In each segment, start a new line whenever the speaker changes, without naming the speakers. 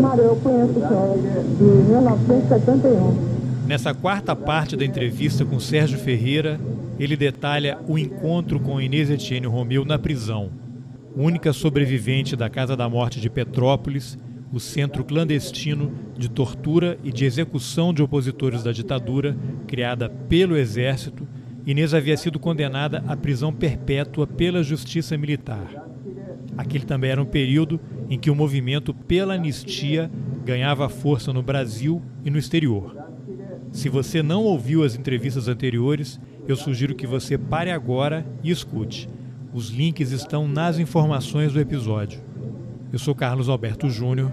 Mário, eu conheço o senhor de 1971.
Nessa quarta parte da entrevista com Sérgio Ferreira, ele detalha o encontro com Inês Etienne Romeu na prisão, única sobrevivente da Casa da Morte de Petrópolis, o centro clandestino de tortura e de execução de opositores da ditadura, criada pelo Exército. Inês havia sido condenada à prisão perpétua pela Justiça Militar. Aquele também era um período em que o movimento pela anistia ganhava força no Brasil e no exterior. Se você não ouviu as entrevistas anteriores, eu sugiro que você pare agora e escute. Os links estão nas informações do episódio. Eu sou Carlos Alberto Júnior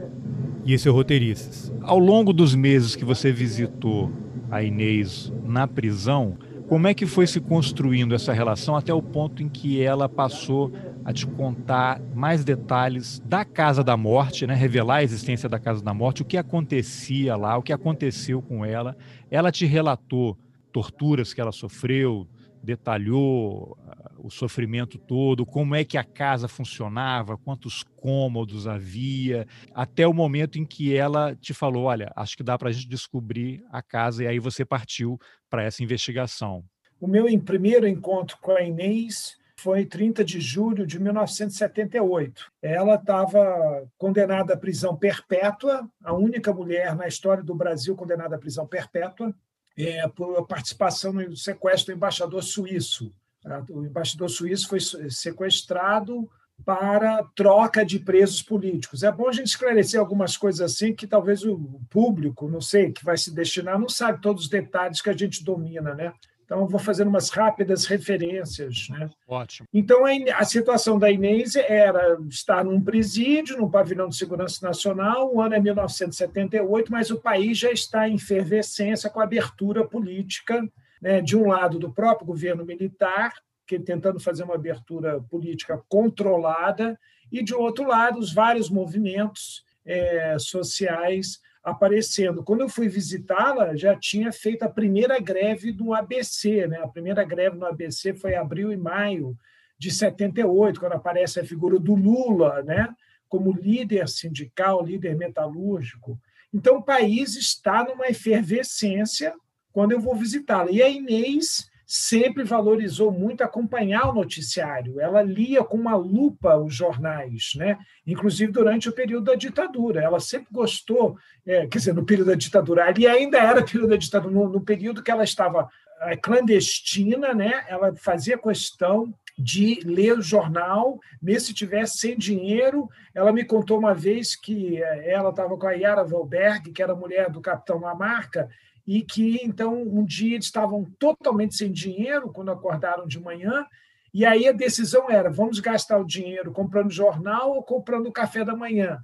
e esse é o Roteirices. Ao longo dos meses que você visitou a Inês na prisão, como é que foi se construindo essa relação até o ponto em que ela passou a te contar mais detalhes da Casa da Morte, né? revelar a existência da Casa da Morte, o que acontecia lá, o que aconteceu com ela. Ela te relatou torturas que ela sofreu, detalhou o sofrimento todo, como é que a casa funcionava, quantos cômodos havia, até o momento em que ela te falou: olha, acho que dá para a gente descobrir a casa, e aí você partiu para essa investigação.
O meu primeiro encontro com a Inês foi 30 de julho de 1978. Ela estava condenada à prisão perpétua, a única mulher na história do Brasil condenada à prisão perpétua, é, por participação no sequestro do embaixador suíço. O embaixador suíço foi sequestrado para troca de presos políticos. É bom a gente esclarecer algumas coisas assim que talvez o público, não sei, que vai se destinar, não sabe todos os detalhes que a gente domina, né? Então, vou fazer umas rápidas referências. Né?
Ótimo.
Então, a situação da Inês era estar num presídio, no pavilhão de segurança nacional, o ano é 1978, mas o país já está em efervescência com a abertura política, né, de um lado do próprio governo militar, que tentando fazer uma abertura política controlada, e de outro lado, os vários movimentos é, sociais aparecendo. Quando eu fui visitá-la, já tinha feito a primeira greve do ABC, né? A primeira greve no ABC foi abril e maio de 78, quando aparece a figura do Lula, né? Como líder sindical, líder metalúrgico. Então, o país está numa efervescência quando eu vou visitá-la. E a Inês sempre valorizou muito acompanhar o noticiário. Ela lia com uma lupa os jornais, né? inclusive durante o período da ditadura. Ela sempre gostou, é, quer dizer, no período da ditadura, ali ainda era período da ditadura, no, no período que ela estava é, clandestina, né? ela fazia questão de ler o jornal, mesmo se tivesse sem dinheiro. Ela me contou uma vez que é, ela estava com a Yara Velberg, que era mulher do capitão Lamarca, e que então um dia eles estavam totalmente sem dinheiro quando acordaram de manhã, e aí a decisão era: vamos gastar o dinheiro comprando jornal ou comprando o café da manhã?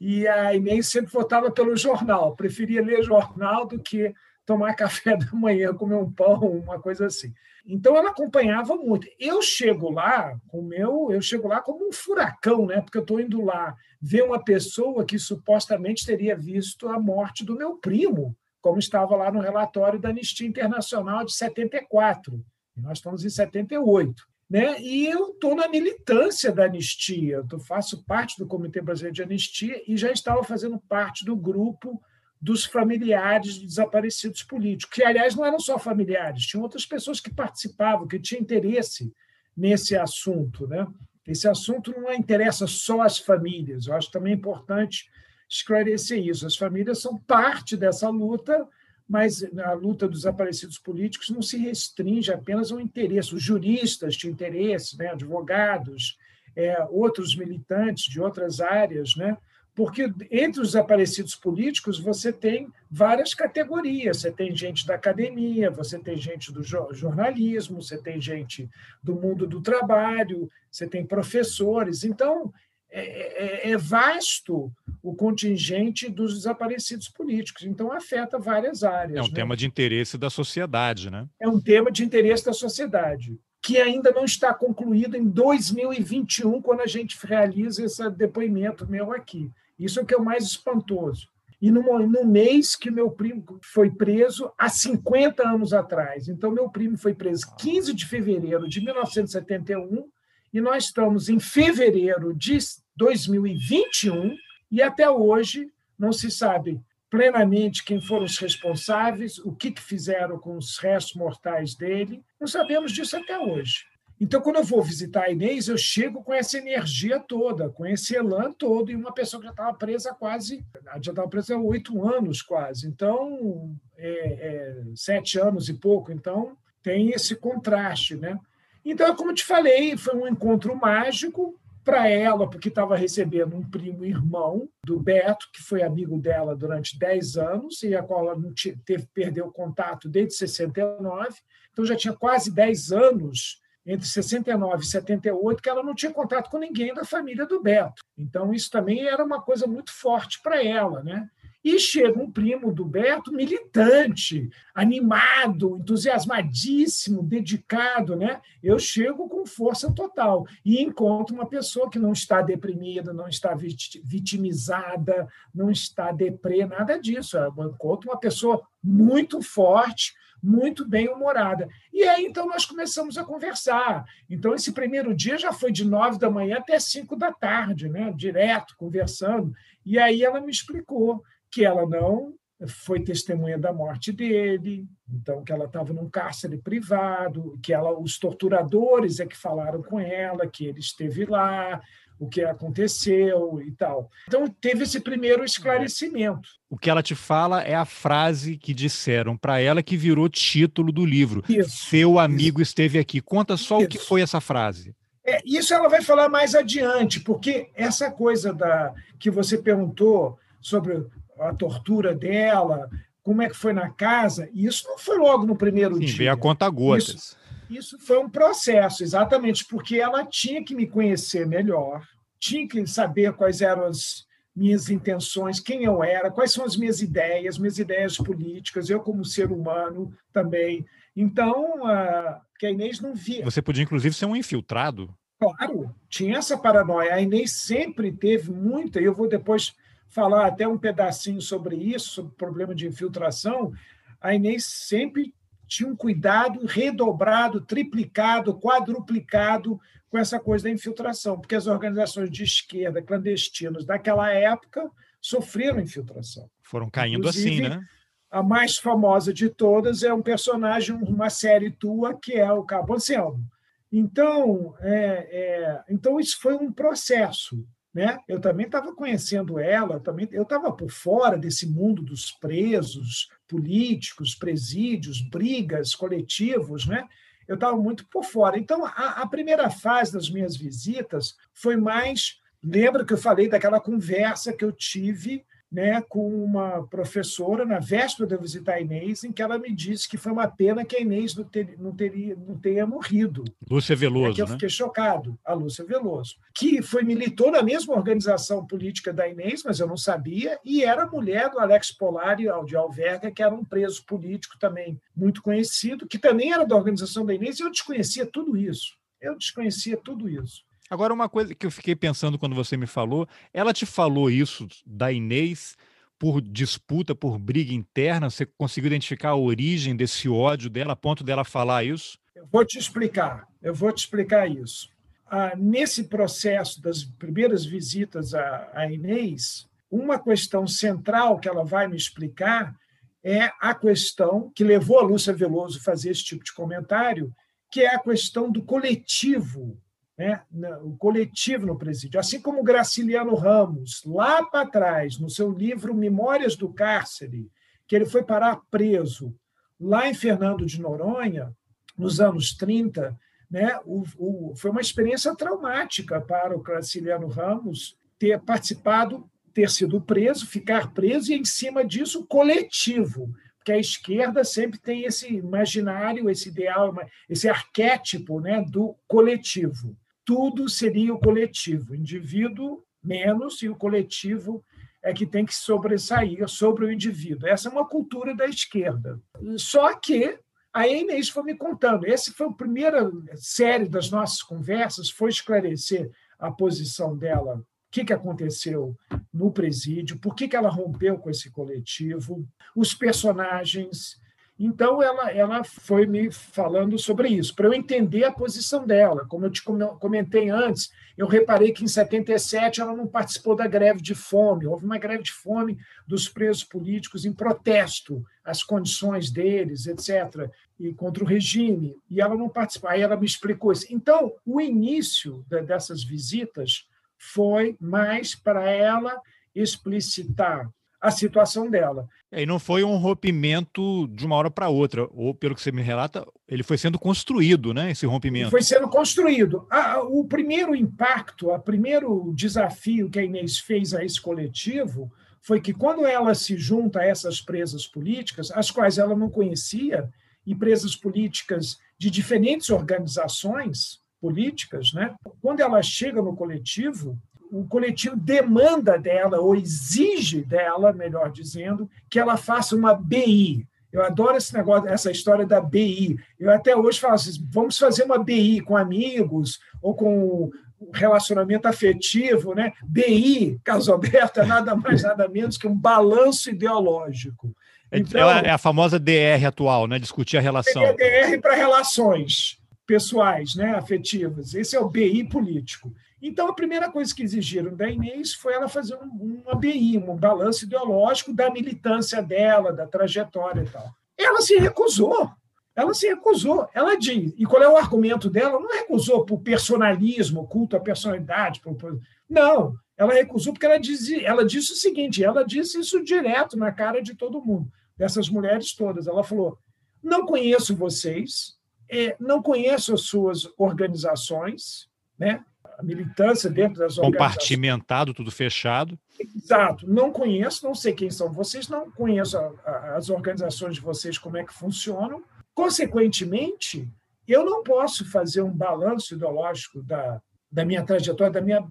E a Inês sempre votava pelo jornal, preferia ler jornal do que tomar café da manhã, comer um pão, uma coisa assim. Então ela acompanhava muito. Eu chego lá com meu, eu chego lá como um furacão, né? Porque eu estou indo lá ver uma pessoa que supostamente teria visto a morte do meu primo como estava lá no relatório da Anistia Internacional de 74. E nós estamos em 78. Né? E eu estou na militância da anistia, eu faço parte do Comitê Brasileiro de Anistia e já estava fazendo parte do grupo dos familiares de desaparecidos políticos, que, aliás, não eram só familiares, tinham outras pessoas que participavam, que tinham interesse nesse assunto. Né? Esse assunto não interessa só às famílias, eu acho também importante esclarecer isso. As famílias são parte dessa luta, mas a luta dos desaparecidos políticos não se restringe apenas ao interesse. Os juristas tinham interesse, né? advogados, é, outros militantes de outras áreas, né? porque entre os desaparecidos políticos você tem várias categorias. Você tem gente da academia, você tem gente do jornalismo, você tem gente do mundo do trabalho, você tem professores. Então, é, é, é, vasto o contingente dos desaparecidos políticos, então afeta várias áreas.
É um
né?
tema de interesse da sociedade, né?
É um tema de interesse da sociedade, que ainda não está concluído em 2021, quando a gente realiza esse depoimento meu aqui. Isso é o que é o mais espantoso. e no, no mês que meu primo foi preso há 50 anos atrás. Então, meu primo foi preso 15 de fevereiro de 1971 e nós estamos em fevereiro de 2021 e até hoje não se sabe plenamente quem foram os responsáveis, o que, que fizeram com os restos mortais dele. Não sabemos disso até hoje. Então, quando eu vou visitar a Inês, eu chego com essa energia toda, com esse elan todo, e uma pessoa que já estava presa quase, já estava presa há oito anos quase, então, é, é, sete anos e pouco, então tem esse contraste, né? Então, como te falei, foi um encontro mágico para ela, porque estava recebendo um primo irmão do Beto, que foi amigo dela durante dez anos, e a qual ela não teve, perdeu contato desde 69, então já tinha quase dez anos entre 69 e 78 que ela não tinha contato com ninguém da família do Beto. Então, isso também era uma coisa muito forte para ela. Né? E chega um primo do Beto, militante, animado, entusiasmadíssimo, dedicado. Né? Eu chego com força total e encontro uma pessoa que não está deprimida, não está vitimizada, não está deprê, nada disso. Eu encontro uma pessoa muito forte, muito bem humorada. E aí, então, nós começamos a conversar. Então, esse primeiro dia já foi de nove da manhã até cinco da tarde, né? direto, conversando. E aí ela me explicou que ela não foi testemunha da morte dele, então que ela estava num cárcere privado, que ela, os torturadores é que falaram com ela, que ele esteve lá, o que aconteceu e tal. Então, teve esse primeiro esclarecimento.
O que ela te fala é a frase que disseram para ela que virou título do livro. Isso, Seu amigo isso. esteve aqui. Conta só isso. o que foi essa frase.
É, isso ela vai falar mais adiante, porque essa coisa da que você perguntou sobre a tortura dela, como é que foi na casa, isso não foi logo no primeiro Sim, dia.
Veio a conta gotas.
Isso, isso foi um processo, exatamente, porque ela tinha que me conhecer melhor, tinha que saber quais eram as minhas intenções, quem eu era, quais são as minhas ideias, minhas ideias políticas, eu como ser humano também. Então, uh, que a Inês não via.
Você podia, inclusive, ser um infiltrado?
Claro, tinha essa paranoia. A Inês sempre teve muita, e eu vou depois falar até um pedacinho sobre isso, sobre o problema de infiltração. A Inês sempre tinha um cuidado redobrado, triplicado, quadruplicado com essa coisa da infiltração, porque as organizações de esquerda clandestinas daquela época sofreram infiltração.
Foram caindo assim, Inclusive, assim, né?
A mais famosa de todas é um personagem, uma série tua, que é o Cabo Anselmo. Então, é, é, então, isso foi um processo. Né? Eu também estava conhecendo ela, também eu estava por fora desse mundo dos presos políticos, presídios, brigas, coletivos, né? Eu estava muito por fora. Então, a, a primeira fase das minhas visitas foi mais. Lembra que eu falei daquela conversa que eu tive né, com uma professora na véspera de eu visitar a Inês, em que ela me disse que foi uma pena que a Inês não, ter, não, teria, não tenha morrido.
Lúcia Veloso. É que
eu fiquei né? chocado, a Lúcia Veloso, que foi militou na mesma organização política da Inês, mas eu não sabia, e era mulher do Alex Polari de Alverga, que era um preso político também muito conhecido, que também era da organização da Inês, e eu desconhecia tudo isso. Eu desconhecia tudo isso.
Agora, uma coisa que eu fiquei pensando quando você me falou, ela te falou isso da Inês por disputa, por briga interna? Você conseguiu identificar a origem desse ódio dela, a ponto dela falar isso?
Eu vou te explicar, eu vou te explicar isso. Ah, nesse processo das primeiras visitas à, à Inês, uma questão central que ela vai me explicar é a questão que levou a Lúcia Veloso a fazer esse tipo de comentário, que é a questão do coletivo né, o coletivo no presídio. Assim como Graciliano Ramos, lá para trás, no seu livro Memórias do Cárcere, que ele foi parar preso lá em Fernando de Noronha, nos anos 30, né, o, o, foi uma experiência traumática para o Graciliano Ramos ter participado, ter sido preso, ficar preso e, em cima disso, coletivo. Porque a esquerda sempre tem esse imaginário, esse ideal, esse arquétipo né, do coletivo tudo seria o coletivo, o indivíduo menos e o coletivo é que tem que sobressair sobre o indivíduo. Essa é uma cultura da esquerda. Só que a Inês foi me contando. Essa foi a primeira série das nossas conversas, foi esclarecer a posição dela que, que aconteceu no presídio, por que, que ela rompeu com esse coletivo, os personagens. Então, ela, ela foi me falando sobre isso, para eu entender a posição dela. Como eu te comentei antes, eu reparei que em 77 ela não participou da greve de fome. Houve uma greve de fome dos presos políticos em protesto às condições deles, etc., e contra o regime. E ela não participou. Aí ela me explicou isso. Então, o início dessas visitas foi mais para ela explicitar a situação dela.
E não foi um rompimento de uma hora para outra, ou pelo que você me relata, ele foi sendo construído, né? Esse rompimento.
Foi sendo construído. o primeiro impacto, o primeiro desafio que a Inês fez a esse coletivo foi que quando ela se junta a essas presas políticas, as quais ela não conhecia, e presas políticas de diferentes organizações políticas, né? Quando ela chega no coletivo, o coletivo demanda dela, ou exige dela, melhor dizendo, que ela faça uma BI. Eu adoro esse negócio, essa história da BI. Eu até hoje falo assim: vamos fazer uma BI com amigos ou com relacionamento afetivo, né? BI, caso aberto, é nada mais, nada menos que um balanço ideológico.
É, então, é a famosa DR atual, né? Discutir a relação. É
DR para relações pessoais, né? afetivas. Esse é o BI político. Então, a primeira coisa que exigiram da Inês foi ela fazer um, um ABI, um balanço ideológico da militância dela, da trajetória e tal. Ela se recusou. Ela se recusou. Ela diz. E qual é o argumento dela? Não recusou por personalismo, culto à personalidade. Por, por... Não. Ela recusou porque ela, dizia, ela disse o seguinte: ela disse isso direto na cara de todo mundo, dessas mulheres todas. Ela falou: não conheço vocês, é, não conheço as suas organizações, né? A militância dentro das
Compartimentado, tudo fechado.
Exato. Não conheço, não sei quem são vocês, não conheço a, a, as organizações de vocês, como é que funcionam. Consequentemente, eu não posso fazer um balanço ideológico da, da minha trajetória, da minha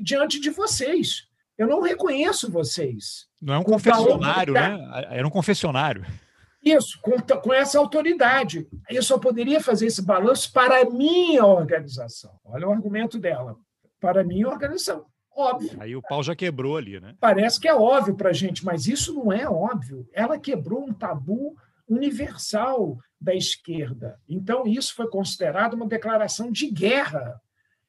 diante de vocês. Eu não reconheço vocês.
Não é um confessionário, né? Era um confessionário.
Isso, com, com essa autoridade. Eu só poderia fazer esse balanço para a minha organização. Olha o argumento dela. Para a minha organização. Óbvio.
Aí o pau já quebrou ali, né?
Parece que é óbvio para a gente, mas isso não é óbvio. Ela quebrou um tabu universal da esquerda. Então, isso foi considerado uma declaração de guerra.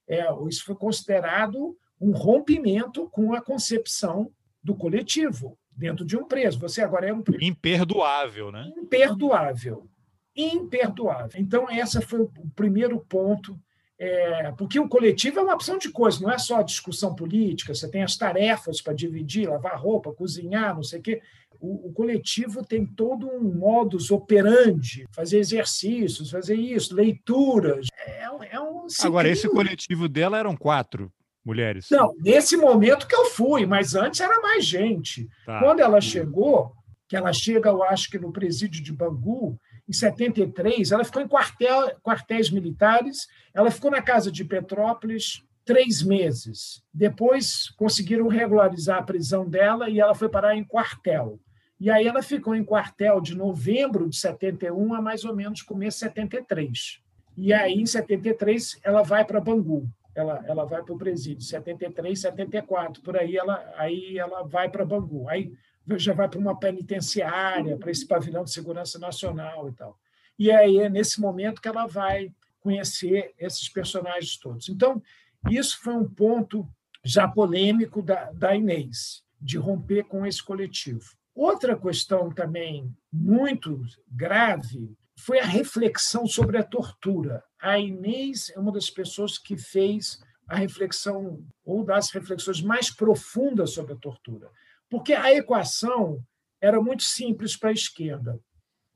É, isso foi considerado um rompimento com a concepção do coletivo dentro de um preso. Você agora é um preso.
Imperdoável, né?
Imperdoável. Imperdoável. Então, esse foi o primeiro ponto. É, porque o coletivo é uma opção de coisas, não é só discussão política, você tem as tarefas para dividir, lavar roupa, cozinhar, não sei o quê. O, o, coletivo tem todo um modus operandi, fazer exercícios, fazer isso, leituras. É, é um
Agora, esse coletivo dela eram quatro mulheres?
Não, nesse momento que eu fui, mas antes era mais gente. Tá. Quando ela chegou, que ela chega, eu acho que no presídio de Bangu, em 73, ela ficou em quartel, quartéis militares, ela ficou na casa de Petrópolis três meses. Depois conseguiram regularizar a prisão dela e ela foi parar em quartel. E aí ela ficou em quartel de novembro de 71 a mais ou menos começo de 73. E aí, em 73, ela vai para Bangu ela, ela vai para o presídio, 73, 74, por aí ela, aí ela vai para Bangu, aí já vai para uma penitenciária, para esse pavilhão de segurança nacional e tal. E aí é nesse momento que ela vai conhecer esses personagens todos. Então, isso foi um ponto já polêmico da, da Inês, de romper com esse coletivo. Outra questão também muito grave foi a reflexão sobre a tortura. A Inês é uma das pessoas que fez a reflexão, ou das reflexões mais profundas sobre a tortura. Porque a equação era muito simples para a esquerda.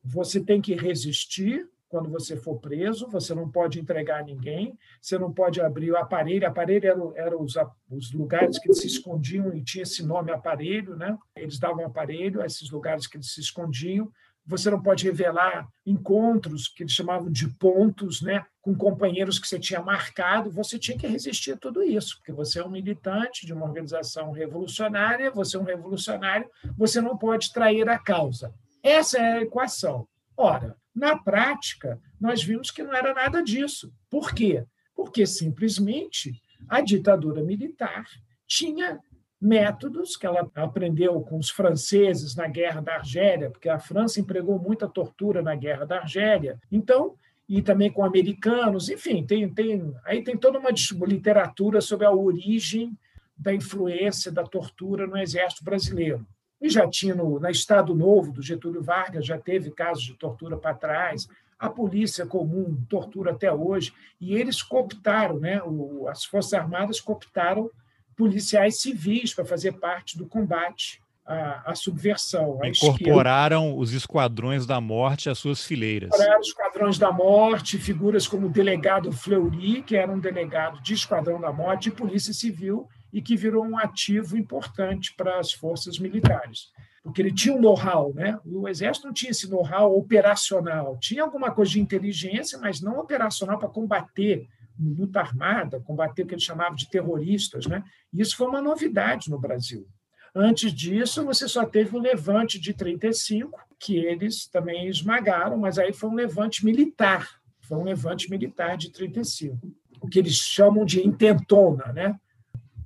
Você tem que resistir quando você for preso, você não pode entregar ninguém, você não pode abrir o aparelho. Aparelho eram era os, os lugares que eles se escondiam e tinha esse nome aparelho, né? Eles davam aparelho a esses lugares que eles se escondiam você não pode revelar encontros que eles chamavam de pontos, né, com companheiros que você tinha marcado, você tinha que resistir a tudo isso, porque você é um militante de uma organização revolucionária, você é um revolucionário, você não pode trair a causa. Essa é a equação. Ora, na prática, nós vimos que não era nada disso. Por quê? Porque simplesmente a ditadura militar tinha métodos que ela aprendeu com os franceses na Guerra da Argélia, porque a França empregou muita tortura na Guerra da Argélia. Então, e também com americanos, enfim, tem, tem aí tem toda uma literatura sobre a origem da influência da tortura no exército brasileiro. E já tinha no Estado Novo do Getúlio Vargas já teve casos de tortura para trás. A polícia comum tortura até hoje e eles cooptaram, né? O, as forças armadas cooptaram policiais civis para fazer parte do combate à, à subversão.
À Incorporaram esquerda. os esquadrões da morte às suas fileiras.
Incorporaram os esquadrões da morte, figuras como o delegado Fleury, que era um delegado de esquadrão da morte e polícia civil, e que virou um ativo importante para as forças militares. Porque ele tinha um know-how, né? O exército não tinha esse know-how operacional, tinha alguma coisa de inteligência, mas não operacional para combater luta armada, combater o que eles chamavam de terroristas. Né? Isso foi uma novidade no Brasil. Antes disso, você só teve o levante de 35, que eles também esmagaram, mas aí foi um levante militar, foi um levante militar de 35, o que eles chamam de intentona, né?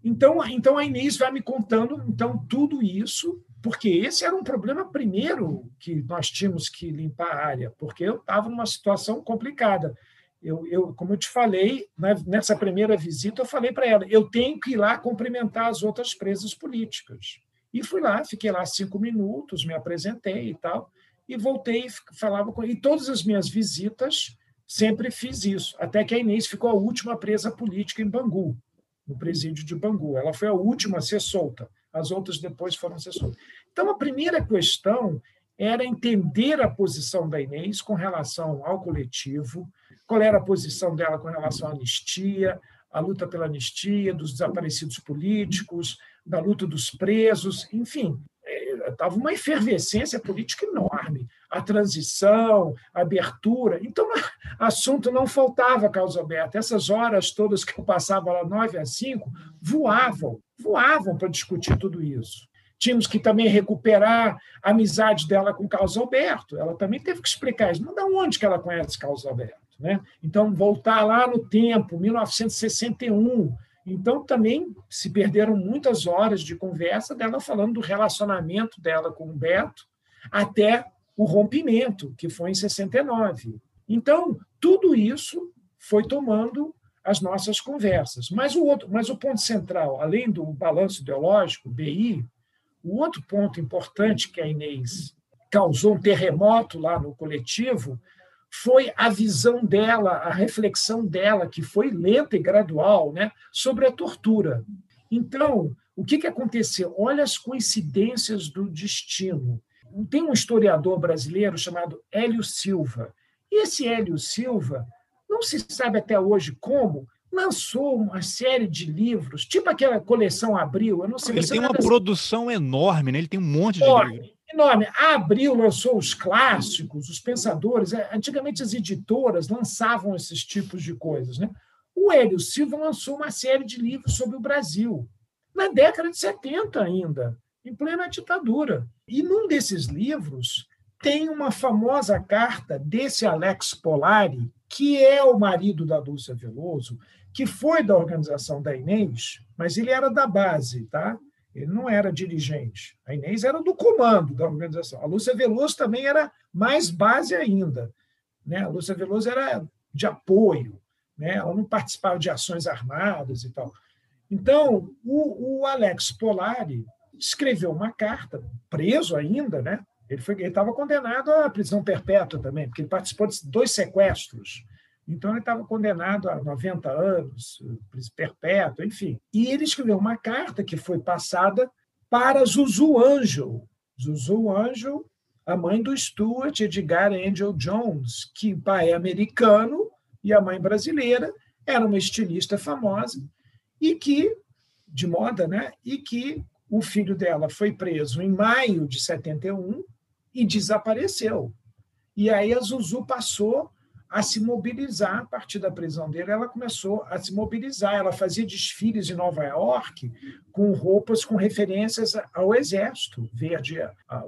Então, então a Inês vai me contando então tudo isso, porque esse era um problema primeiro que nós tínhamos que limpar a área, porque eu estava numa situação complicada eu, eu, como eu te falei, né, nessa primeira visita, eu falei para ela: eu tenho que ir lá cumprimentar as outras presas políticas. E fui lá, fiquei lá cinco minutos, me apresentei e tal, e voltei, falava com E todas as minhas visitas sempre fiz isso, até que a Inês ficou a última presa política em Bangu, no presídio de Bangu. Ela foi a última a ser solta, as outras depois foram ser soltas. Então, a primeira questão era entender a posição da Inês com relação ao coletivo, qual era a posição dela com relação à anistia, a luta pela anistia, dos desaparecidos políticos, da luta dos presos, enfim, estava é, uma efervescência política enorme. A transição, a abertura. Então, assunto não faltava, Carlos Alberto. Essas horas todas que eu passava lá, nove a cinco, voavam, voavam para discutir tudo isso. Tínhamos que também recuperar a amizade dela com Carlos Alberto. Ela também teve que explicar isso. Mas de onde que ela conhece Carlos Alberto? Né? Então, voltar lá no tempo, 1961. Então, também se perderam muitas horas de conversa dela falando do relacionamento dela com o Beto até o rompimento, que foi em 69. Então, tudo isso foi tomando as nossas conversas. Mas o outro, mas o ponto central, além do balanço ideológico, BI, o outro ponto importante que a Inês causou um terremoto lá no coletivo foi a visão dela, a reflexão dela, que foi lenta e gradual, né, sobre a tortura. Então, o que, que aconteceu? Olha as coincidências do destino. Tem um historiador brasileiro chamado Hélio Silva. E esse Hélio Silva, não se sabe até hoje como, lançou uma série de livros, tipo aquela coleção Abril. Eu não sei.
Ele tem uma produção enorme, né? Ele tem um monte de livros
enorme. A Abril lançou os clássicos, os pensadores. É, antigamente as editoras lançavam esses tipos de coisas. Né? O Hélio Silva lançou uma série de livros sobre o Brasil, na década de 70 ainda, em plena ditadura. E num desses livros tem uma famosa carta desse Alex Polari, que é o marido da Lúcia Veloso, que foi da organização da Inês, mas ele era da base, tá? Ele não era dirigente. A Inês era do comando da organização. A Lúcia Veloso também era mais base ainda. Né? A Lúcia Veloso era de apoio, né? ela não participava de ações armadas e tal. Então, o, o Alex Polari escreveu uma carta, preso ainda, né? ele estava condenado à prisão perpétua também, porque ele participou de dois sequestros então, ele estava condenado a 90 anos, perpétuo, enfim. E ele escreveu uma carta que foi passada para Zuzu Angel. Zuzu Angel, a mãe do Stuart Edgar Angel Jones, que o pai é americano e a mãe brasileira, era uma estilista famosa e que, de moda, né? E que o filho dela foi preso em maio de 71 e desapareceu. E aí a Zuzu passou a se mobilizar a partir da prisão dele. Ela começou a se mobilizar. Ela fazia desfiles em Nova York com roupas com referências ao exército, verde,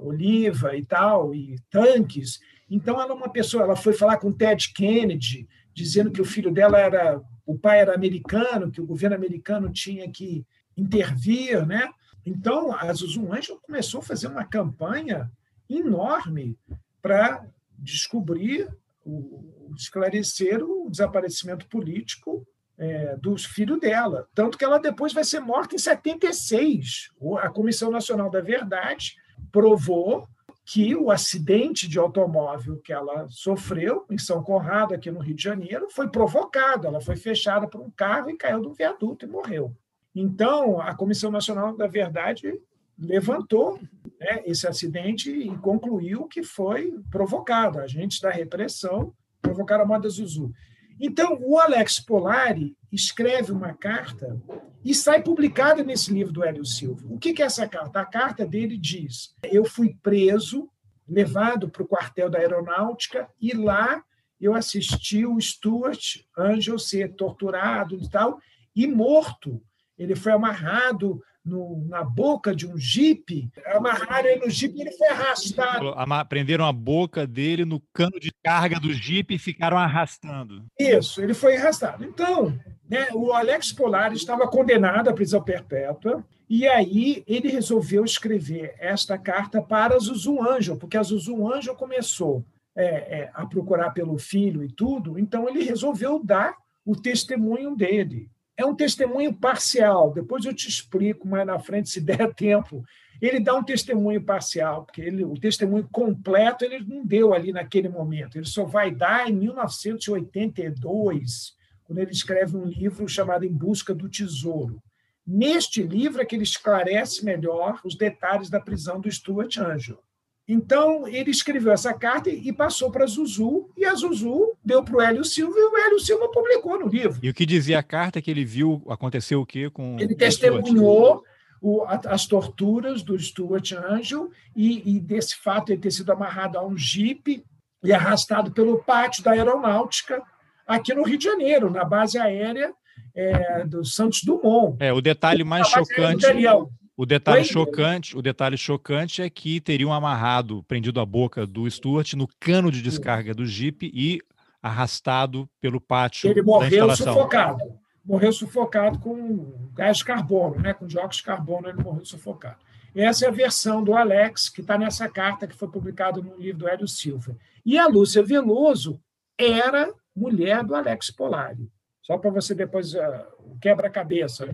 oliva e tal, e tanques. Então, ela é uma pessoa. Ela foi falar com Ted Kennedy, dizendo que o filho dela era. O pai era americano, que o governo americano tinha que intervir, né? Então, a Zuzu Anjo começou a fazer uma campanha enorme para descobrir, o, esclarecer o desaparecimento político é, dos filhos dela. Tanto que ela depois vai ser morta em 76. A Comissão Nacional da Verdade provou que o acidente de automóvel que ela sofreu em São Conrado, aqui no Rio de Janeiro, foi provocado. Ela foi fechada por um carro e caiu do viaduto e morreu. Então, a Comissão Nacional da Verdade levantou né, esse acidente e concluiu que foi provocado. Agentes da repressão provocaram a moda Zuzu. Então, o Alex Polari escreve uma carta e sai publicada nesse livro do Hélio Silva. O que é essa carta? A carta dele diz: Eu fui preso, levado para o quartel da aeronáutica, e lá eu assisti o Stuart Angel ser torturado e tal, e morto ele foi amarrado no, na boca de um jipe, amarraram ele no jipe e ele foi arrastado.
Prenderam a boca dele no cano de carga do jipe e ficaram arrastando.
Isso, ele foi arrastado. Então, né, o Alex Polar estava condenado à prisão perpétua, e aí ele resolveu escrever esta carta para Zuzu Anjo, porque a Zuzu Anjo começou é, é, a procurar pelo filho e tudo, então ele resolveu dar o testemunho dele é um testemunho parcial. Depois eu te explico mais na frente, se der tempo. Ele dá um testemunho parcial, porque ele, o testemunho completo ele não deu ali naquele momento. Ele só vai dar em 1982, quando ele escreve um livro chamado Em Busca do Tesouro. Neste livro é que ele esclarece melhor os detalhes da prisão do Stuart Angel. Então, ele escreveu essa carta e passou para a Zuzu, e a Zuzu deu para o Hélio Silva, e o Hélio Silva publicou no livro.
E o que dizia a carta que ele viu, aconteceu o quê com
Ele testemunhou o, as torturas do Stuart Angel e, e, desse fato ele ter sido amarrado a um jipe e arrastado pelo pátio da aeronáutica aqui no Rio de Janeiro, na base aérea é, do Santos Dumont.
É, o detalhe mais chocante... O detalhe chocante, o detalhe chocante é que teriam amarrado, prendido a boca do Stuart no cano de descarga do Jeep e arrastado pelo pátio
Ele morreu sufocado. Morreu sufocado com gás de carbono, né? com dióxido de carbono, ele morreu sufocado. Essa é a versão do Alex, que está nessa carta que foi publicada no livro do Hélio Silva. E a Lúcia Veloso era mulher do Alex Polari. Só para você depois uh, quebra-cabeça.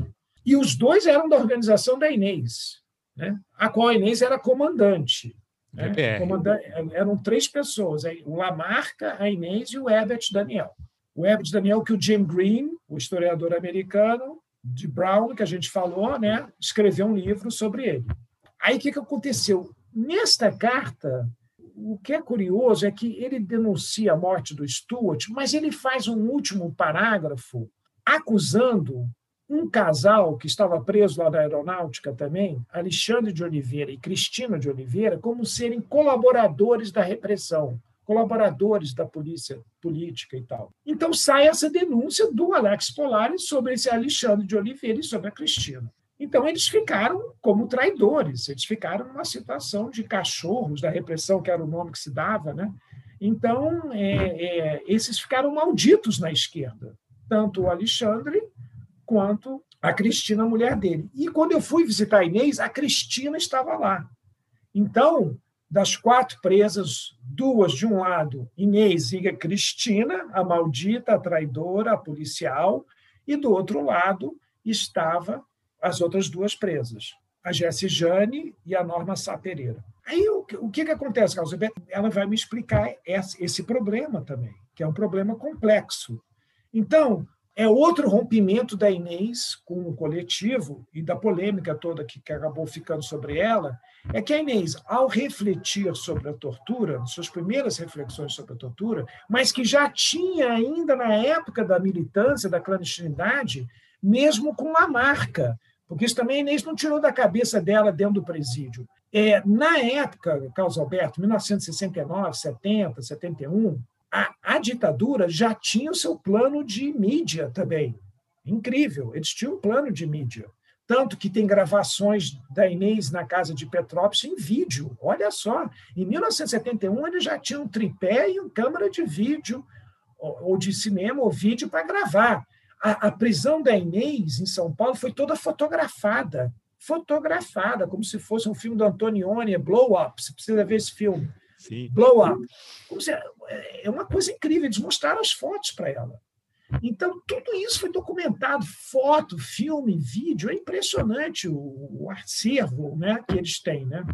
E os dois eram da organização da Inês, né? a qual a Inês era comandante. Né? comandante eram três pessoas, o Lamarca, a Inês e o Herbert Daniel. O Herbert Daniel, que o Jim Green, o historiador americano, de Brown, que a gente falou, né, escreveu um livro sobre ele. Aí o que, que aconteceu? Nesta carta, o que é curioso é que ele denuncia a morte do Stuart, mas ele faz um último parágrafo acusando um casal que estava preso lá da aeronáutica também, Alexandre de Oliveira e Cristina de Oliveira, como serem colaboradores da repressão, colaboradores da polícia política e tal. Então sai essa denúncia do Alex Polari sobre esse Alexandre de Oliveira e sobre a Cristina. Então eles ficaram como traidores, eles ficaram numa situação de cachorros da repressão, que era o nome que se dava, né? Então é, é, esses ficaram malditos na esquerda, tanto o Alexandre quanto a Cristina, a mulher dele. E quando eu fui visitar a Inês, a Cristina estava lá. Então, das quatro presas, duas de um lado, Inês e a Cristina, a maldita, a traidora, a policial, e do outro lado estava as outras duas presas, a Jessie Jane e a Norma Sá Pereira. Aí o, o que, que acontece, Carlos Ela vai me explicar esse, esse problema também, que é um problema complexo. Então, é outro rompimento da Inês com o coletivo e da polêmica toda que, que acabou ficando sobre ela, é que a Inês, ao refletir sobre a tortura, suas primeiras reflexões sobre a tortura, mas que já tinha ainda na época da militância, da clandestinidade, mesmo com a marca, porque isso também a Inês não tirou da cabeça dela dentro do presídio. É, na época, Carlos Alberto, 1969, 70, 71, a, a ditadura já tinha o seu plano de mídia também. Incrível, eles tinham um plano de mídia. Tanto que tem gravações da Inês na casa de Petrópolis em vídeo. Olha só, em 1971 ele já tinha um tripé e uma câmera de vídeo, ou de cinema, ou vídeo para gravar. a, a prisão da Inês em São Paulo foi toda fotografada fotografada, como se fosse um filme do Antonioni, Blow Up. Você precisa ver esse filme.
Sim.
Blow Up. Se, é uma coisa incrível, eles mostraram as fotos para ela. Então, tudo isso foi documentado, foto, filme, vídeo, é impressionante o, o acervo né, que eles têm. Né?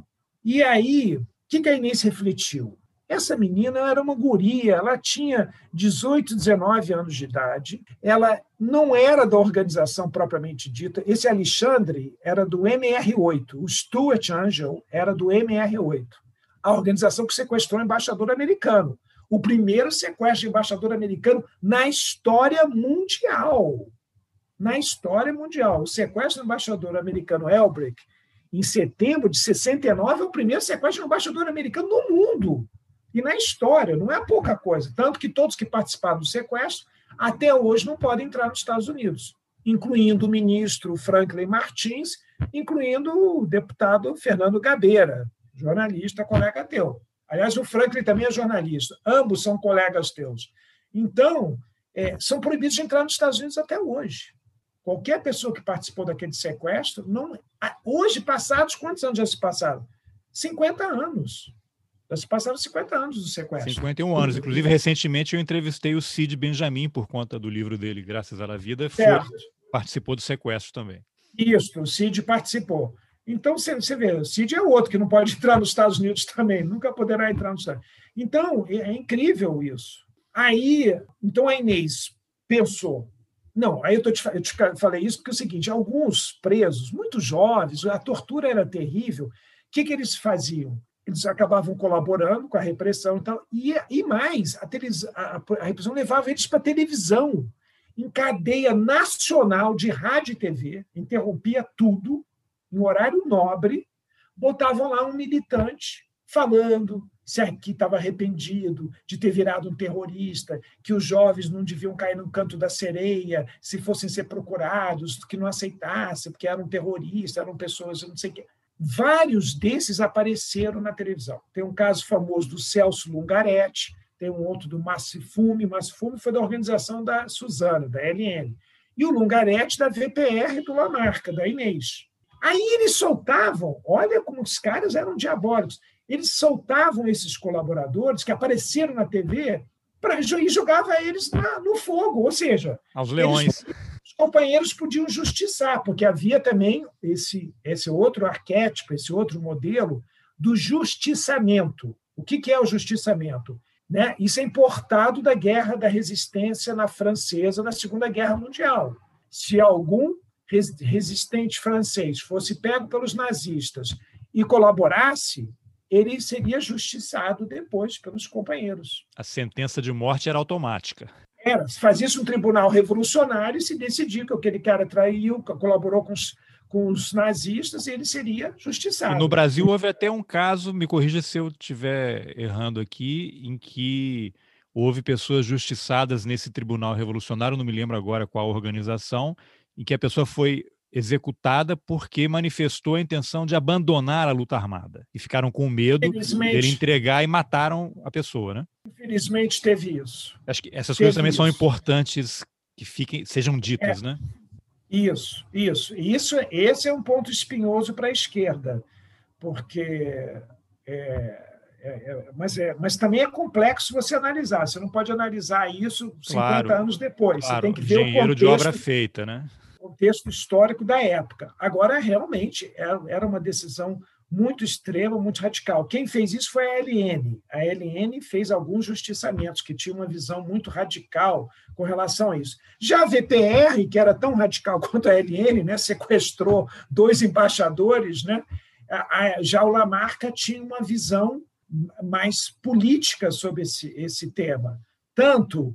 E aí, o que, que a Inês refletiu? Essa menina era uma guria, ela tinha 18, 19 anos de idade, ela não era da organização propriamente dita. Esse Alexandre era do MR8, o Stuart Angel era do MR8, a organização que sequestrou o embaixador americano. O primeiro sequestro de embaixador americano na história mundial. Na história mundial. O sequestro do embaixador americano Elbrick, em setembro de 69, é o primeiro sequestro de embaixador americano no mundo e na história, não é pouca coisa. Tanto que todos que participaram do sequestro, até hoje, não podem entrar nos Estados Unidos, incluindo o ministro Franklin Martins, incluindo o deputado Fernando Gabeira, jornalista, colega teu. Aliás, o Franklin também é jornalista. Ambos são colegas teus. Então, é, são proibidos de entrar nos Estados Unidos até hoje. Qualquer pessoa que participou daquele sequestro, não, hoje, passados, quantos anos já se passaram? 50 anos. Já se passaram 50 anos do sequestro.
51 anos. Inclusive, recentemente eu entrevistei o Cid Benjamin por conta do livro dele, Graças à Vida. Foi, participou do sequestro também.
Isso, o Cid participou. Então, você, vê, o Cid é outro que não pode entrar nos Estados Unidos também, nunca poderá entrar nos Estados Unidos. Então, é, é incrível isso. Aí, então a Inês pensou, não, aí eu, tô te, eu te falei isso porque é o seguinte, alguns presos, muito jovens, a tortura era terrível, o que, que eles faziam? eles acabavam colaborando com a repressão e tal. E, e mais, a, a, a repressão levava eles para televisão, em cadeia nacional de rádio e TV, interrompia tudo, em horário nobre, botavam lá um militante falando se aqui estava arrependido de ter virado um terrorista, que os jovens não deviam cair no canto da sereia se fossem ser procurados, que não aceitassem, porque eram terroristas, eram pessoas, não sei o quê. Vários desses apareceram na televisão. Tem um caso famoso do Celso Lungaretti, tem um outro do Massifume. Massifume foi da organização da Suzana, da LN. E o Lungaretti da VPR do Lamarca, da Inês. Aí eles soltavam, olha como os caras eram diabólicos, eles soltavam esses colaboradores que apareceram na TV pra, e jogava eles na, no fogo, ou seja...
Aos leões.
Eles, companheiros podiam justiçar, porque havia também esse, esse outro arquétipo, esse outro modelo do justiçamento. O que, que é o justiçamento? Né? Isso é importado da guerra da resistência na francesa na Segunda Guerra Mundial. Se algum resistente francês fosse pego pelos nazistas e colaborasse, ele seria justiçado depois pelos companheiros.
A sentença de morte era automática.
Era, se fazia isso um tribunal revolucionário e se decidia que aquele cara traiu, colaborou com os, com os nazistas, ele seria justiçado.
E no Brasil houve até um caso, me corrija se eu estiver errando aqui, em que houve pessoas justiçadas nesse tribunal revolucionário, não me lembro agora qual organização, em que a pessoa foi executada porque manifestou a intenção de abandonar a luta armada. E ficaram com medo dele entregar e mataram a pessoa, né?
Infelizmente teve isso.
Acho que essas teve coisas também isso. são importantes que fiquem, sejam ditas, é. né?
Isso, isso. Isso, esse é um ponto espinhoso para a esquerda, porque é, é, é, mas, é, mas também é complexo você analisar. Você não pode analisar isso 50 claro, anos depois.
Claro.
Você tem que ver
o contexto. de obra feita, né?
Contexto histórico da época. Agora, realmente, era uma decisão muito extrema, muito radical. Quem fez isso foi a LN. A LN fez alguns justiçamentos que tinha uma visão muito radical com relação a isso. Já a VPR, que era tão radical quanto a LN, né, sequestrou dois embaixadores, né, já o Lamarca tinha uma visão mais política sobre esse, esse tema. Tanto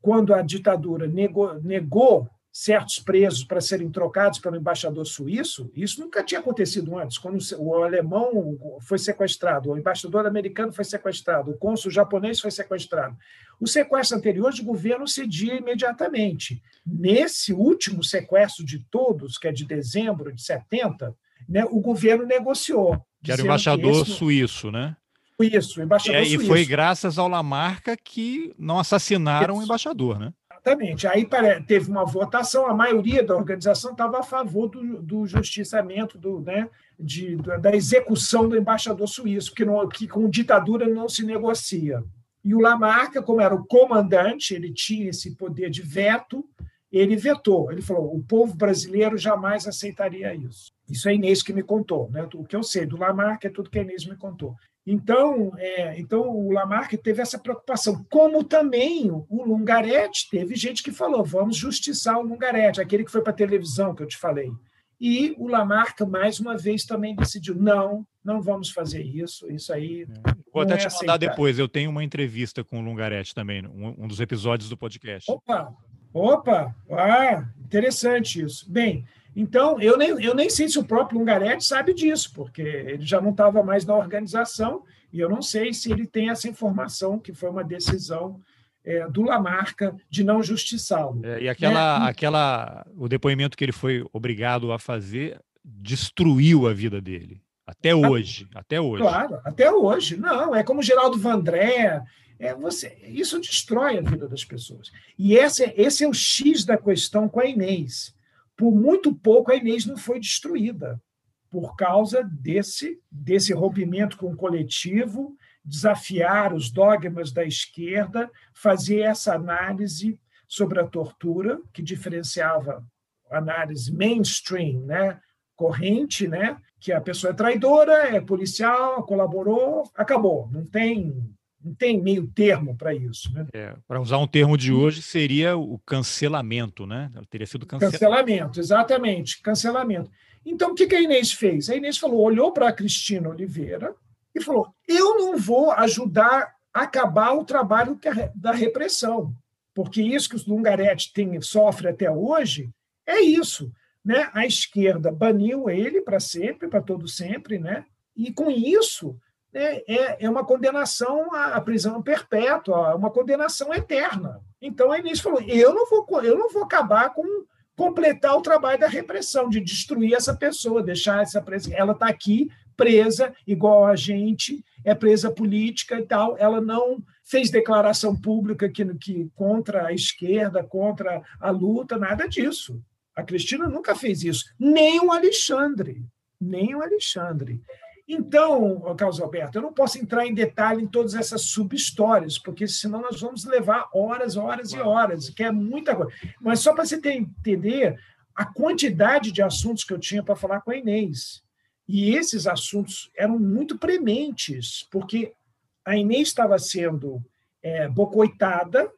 quando a ditadura negou, negou certos presos para serem trocados pelo embaixador suíço, isso nunca tinha acontecido antes. Quando o alemão foi sequestrado, o embaixador americano foi sequestrado, o cônsul japonês foi sequestrado. O sequestro anterior, o governo cedia imediatamente. Nesse último sequestro de todos, que é de dezembro de 70, né, o governo negociou.
Que era o embaixador esse... suíço, né?
Isso, o embaixador
é,
suíço.
E foi graças ao Lamarca que não assassamos o embaixador, né?
Exatamente. Aí teve uma votação, a maioria da organização estava a favor do, do justiçamento, do, né, de, da execução do embaixador suíço, que, não, que com ditadura não se negocia. E o Lamarca, como era o comandante, ele tinha esse poder de veto, ele vetou. Ele falou: o povo brasileiro jamais aceitaria isso. Isso é Inês que me contou. Né? O que eu sei do Lamarca é tudo que a Inês me contou. Então, é, então o Lamarck teve essa preocupação, como também o Lungaretti teve gente que falou: vamos justiçar o Lungaretti, aquele que foi para a televisão que eu te falei. E o Lamarck, mais uma vez, também decidiu: não, não vamos fazer isso, isso aí.
É. Vou até é te mandar depois, eu tenho uma entrevista com o Lungaretti também, um, um dos episódios do podcast.
Opa, opa, ah, interessante isso. Bem, então, eu nem, eu nem sei se o próprio Lungaretti sabe disso, porque ele já não estava mais na organização, e eu não sei se ele tem essa informação, que foi uma decisão é, do Lamarca de não justiçá-lo.
É, e aquela, né? aquela, o depoimento que ele foi obrigado a fazer destruiu a vida dele. Até ah, hoje, até hoje.
Claro, até hoje. Não, é como Geraldo Vandré. É, você, isso destrói a vida das pessoas. E esse, esse é o X da questão com a Inês por muito pouco a Inês não foi destruída, por causa desse, desse rompimento com o coletivo, desafiar os dogmas da esquerda, fazer essa análise sobre a tortura, que diferenciava a análise mainstream, né? corrente, né? que a pessoa é traidora, é policial, colaborou, acabou, não tem não tem meio termo para isso. Né?
É, para usar um termo de hoje, seria o cancelamento, né? Teria sido
cancelamento. Cancelamento, exatamente, cancelamento. Então, o que a Inês fez? A Inês falou, olhou para a Cristina Oliveira e falou: eu não vou ajudar a acabar o trabalho da repressão, porque isso que o Lungaretti tem, sofre até hoje é isso. Né? A esquerda baniu ele para sempre, para todo sempre, né? e com isso é, é, é uma condenação à prisão perpétua, uma condenação eterna. Então a Inês falou: eu não vou, eu não vou acabar com completar o trabalho da repressão, de destruir essa pessoa, deixar essa presa. Ela está aqui presa, igual a gente, é presa política e tal. Ela não fez declaração pública que, que contra a esquerda, contra a luta, nada disso. A Cristina nunca fez isso, nem o Alexandre, nem o Alexandre. Então, Carlos Alberto, eu não posso entrar em detalhe em todas essas sub-histórias, porque senão nós vamos levar horas, horas e horas, que é muita coisa. Mas só para você ter, entender a quantidade de assuntos que eu tinha para falar com a Inês. E esses assuntos eram muito prementes, porque a Inês estava sendo é, bocoitada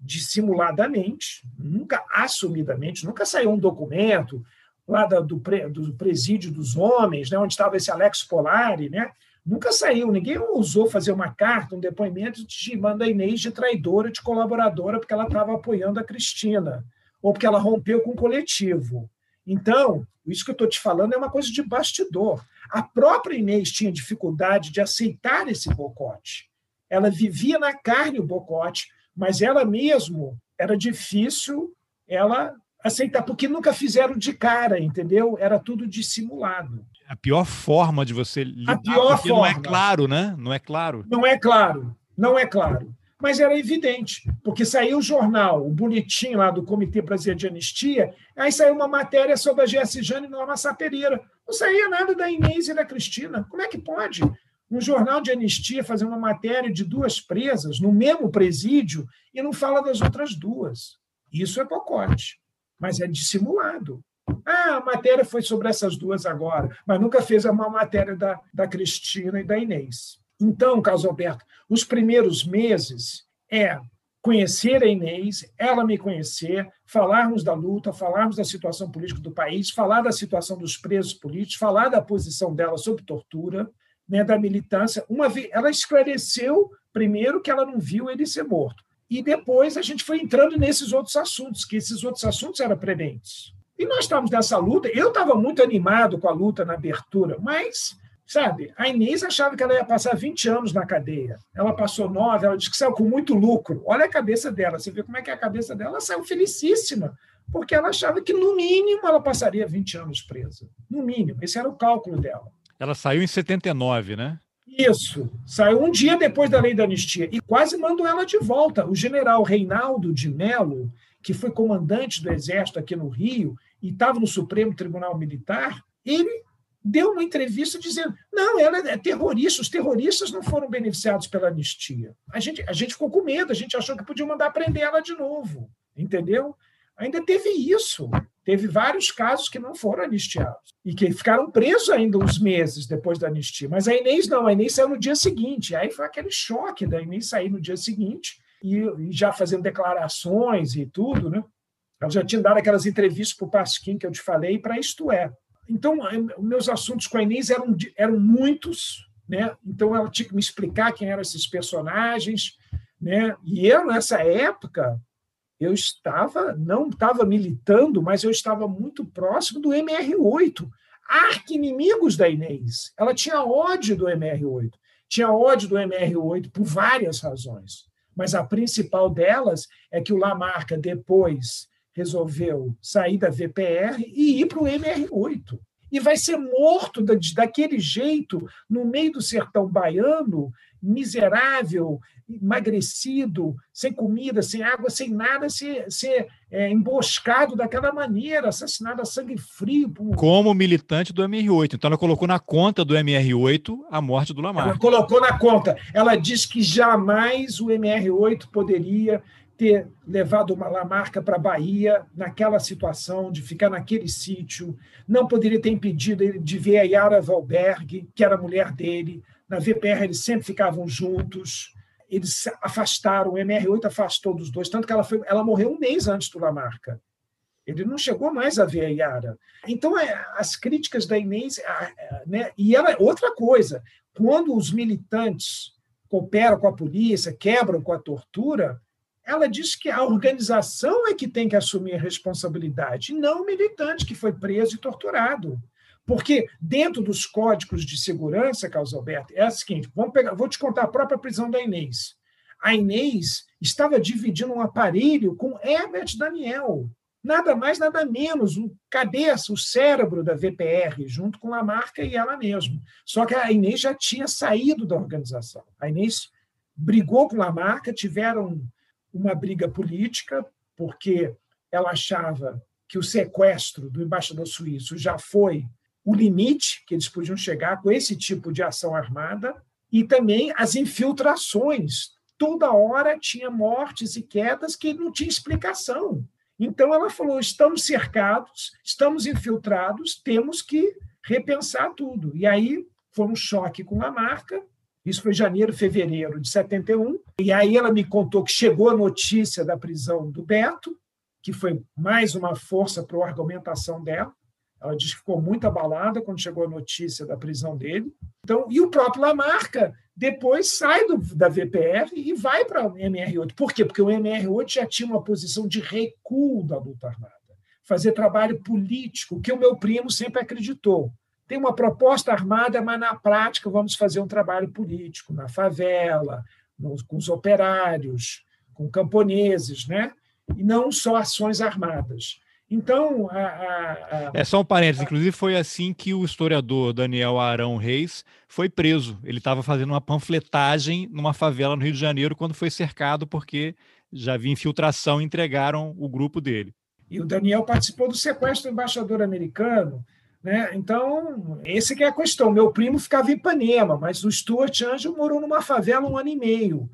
dissimuladamente, nunca assumidamente, nunca saiu um documento, lá do, do presídio dos homens, né, onde estava esse Alex Polari, né, nunca saiu, ninguém ousou fazer uma carta, um depoimento de manda a Inês de traidora, de colaboradora, porque ela estava apoiando a Cristina, ou porque ela rompeu com o coletivo. Então, isso que eu estou te falando é uma coisa de bastidor. A própria Inês tinha dificuldade de aceitar esse bocote. Ela vivia na carne o bocote, mas ela mesmo era difícil ela aceitar, porque nunca fizeram de cara, entendeu? Era tudo dissimulado.
A pior forma de você
lidar, a pior
forma. não é claro, né? Não é claro.
Não é claro, não é claro. Mas era evidente, porque saiu o jornal, o boletim lá do Comitê Brasileiro de Anistia, aí saiu uma matéria sobre a Gessi Jane e Norma Sapereira. Não saía nada da Inês e da Cristina. Como é que pode? Um jornal de anistia fazer uma matéria de duas presas no mesmo presídio e não fala das outras duas. Isso é pacote mas é dissimulado. Ah, a matéria foi sobre essas duas agora, mas nunca fez uma matéria da, da Cristina e da Inês. Então, Carlos Alberto, os primeiros meses é conhecer a Inês, ela me conhecer, falarmos da luta, falarmos da situação política do país, falar da situação dos presos políticos, falar da posição dela sobre tortura, né, da militância. Uma vez, ela esclareceu primeiro que ela não viu ele ser morto. E depois a gente foi entrando nesses outros assuntos, que esses outros assuntos eram prementes. E nós estávamos nessa luta. Eu estava muito animado com a luta na abertura, mas, sabe, a Inês achava que ela ia passar 20 anos na cadeia. Ela passou nove, ela disse que saiu com muito lucro. Olha a cabeça dela, você vê como é que é a cabeça dela. Ela saiu felicíssima, porque ela achava que, no mínimo, ela passaria 20 anos presa. No mínimo, esse era o cálculo dela.
Ela saiu em 79, né?
Isso. Saiu um dia depois da lei da anistia e quase mandou ela de volta. O general Reinaldo de Mello, que foi comandante do Exército aqui no Rio e estava no Supremo Tribunal Militar, ele deu uma entrevista dizendo: não, ela é terrorista, os terroristas não foram beneficiados pela anistia. A gente, a gente ficou com medo, a gente achou que podia mandar prender ela de novo, entendeu? Ainda teve isso. Teve vários casos que não foram anistiados e que ficaram presos ainda uns meses depois da anistia. Mas a Inês não, a Inês saiu no dia seguinte. Aí foi aquele choque da Inês sair no dia seguinte e, e já fazendo declarações e tudo, né? Ela já tinha dado aquelas entrevistas para o Pasquim que eu te falei para Isto É. Então, meus assuntos com a Inês eram, eram muitos, né? então ela tinha que me explicar quem eram esses personagens. Né? E eu, nessa época, eu estava, não estava militando, mas eu estava muito próximo do MR8, arqui-inimigos da Inês. Ela tinha ódio do MR8, tinha ódio do MR8 por várias razões, mas a principal delas é que o Lamarca, depois resolveu sair da VPR e ir para o MR8. E vai ser morto daquele jeito, no meio do sertão baiano, miserável, emagrecido, sem comida, sem água, sem nada, ser, ser é, emboscado daquela maneira, assassinado a sangue frio. Por...
Como militante do MR8. Então ela colocou na conta do MR8 a morte do Lamarca.
Ela colocou na conta. Ela diz que jamais o MR8 poderia ter levado uma Lamarca para a Bahia naquela situação, de ficar naquele sítio, não poderia ter impedido ele de ver a Yara Valberg, que era a mulher dele. Na VPR eles sempre ficavam juntos. Eles afastaram, o MR8 afastou dos dois, tanto que ela, foi, ela morreu um mês antes do Lamarca. Ele não chegou mais a ver a Yara. Então, é, as críticas da Inês. Né, e ela, outra coisa, quando os militantes cooperam com a polícia, quebram com a tortura, ela diz que a organização é que tem que assumir a responsabilidade, não o militante que foi preso e torturado. Porque dentro dos códigos de segurança, Carlos Alberto, é o seguinte: vamos pegar, vou te contar a própria prisão da Inês. A Inês estava dividindo um aparelho com Herbert Daniel, nada mais, nada menos, o cabeça, o cérebro da VPR, junto com a marca e ela mesma. Só que a Inês já tinha saído da organização. A Inês brigou com a marca, tiveram uma briga política, porque ela achava que o sequestro do embaixador suíço já foi o limite que eles podiam chegar com esse tipo de ação armada, e também as infiltrações. Toda hora tinha mortes e quedas que não tinha explicação. Então ela falou: estamos cercados, estamos infiltrados, temos que repensar tudo. E aí foi um choque com a marca, isso foi janeiro, fevereiro de 71. E aí ela me contou que chegou a notícia da prisão do Beto, que foi mais uma força para a argumentação dela. Ela disse que ficou muito abalada quando chegou a notícia da prisão dele. Então, e o próprio Lamarca depois sai do, da VPR e vai para o MR8. Por quê? Porque o MR8 já tinha uma posição de recuo da luta armada, fazer trabalho político, que o meu primo sempre acreditou tem uma proposta armada, mas na prática vamos fazer um trabalho político na favela, com os operários, com camponeses, né? e não só ações armadas. Então, a, a,
a... é só um parênteses. Inclusive, foi assim que o historiador Daniel Arão Reis foi preso. Ele estava fazendo uma panfletagem numa favela no Rio de Janeiro quando foi cercado, porque já havia infiltração e entregaram o grupo dele.
E o Daniel participou do sequestro do embaixador americano né? Então, esse que é a questão. Meu primo ficava em Ipanema, mas o Stuart Angel morou numa favela um ano e meio.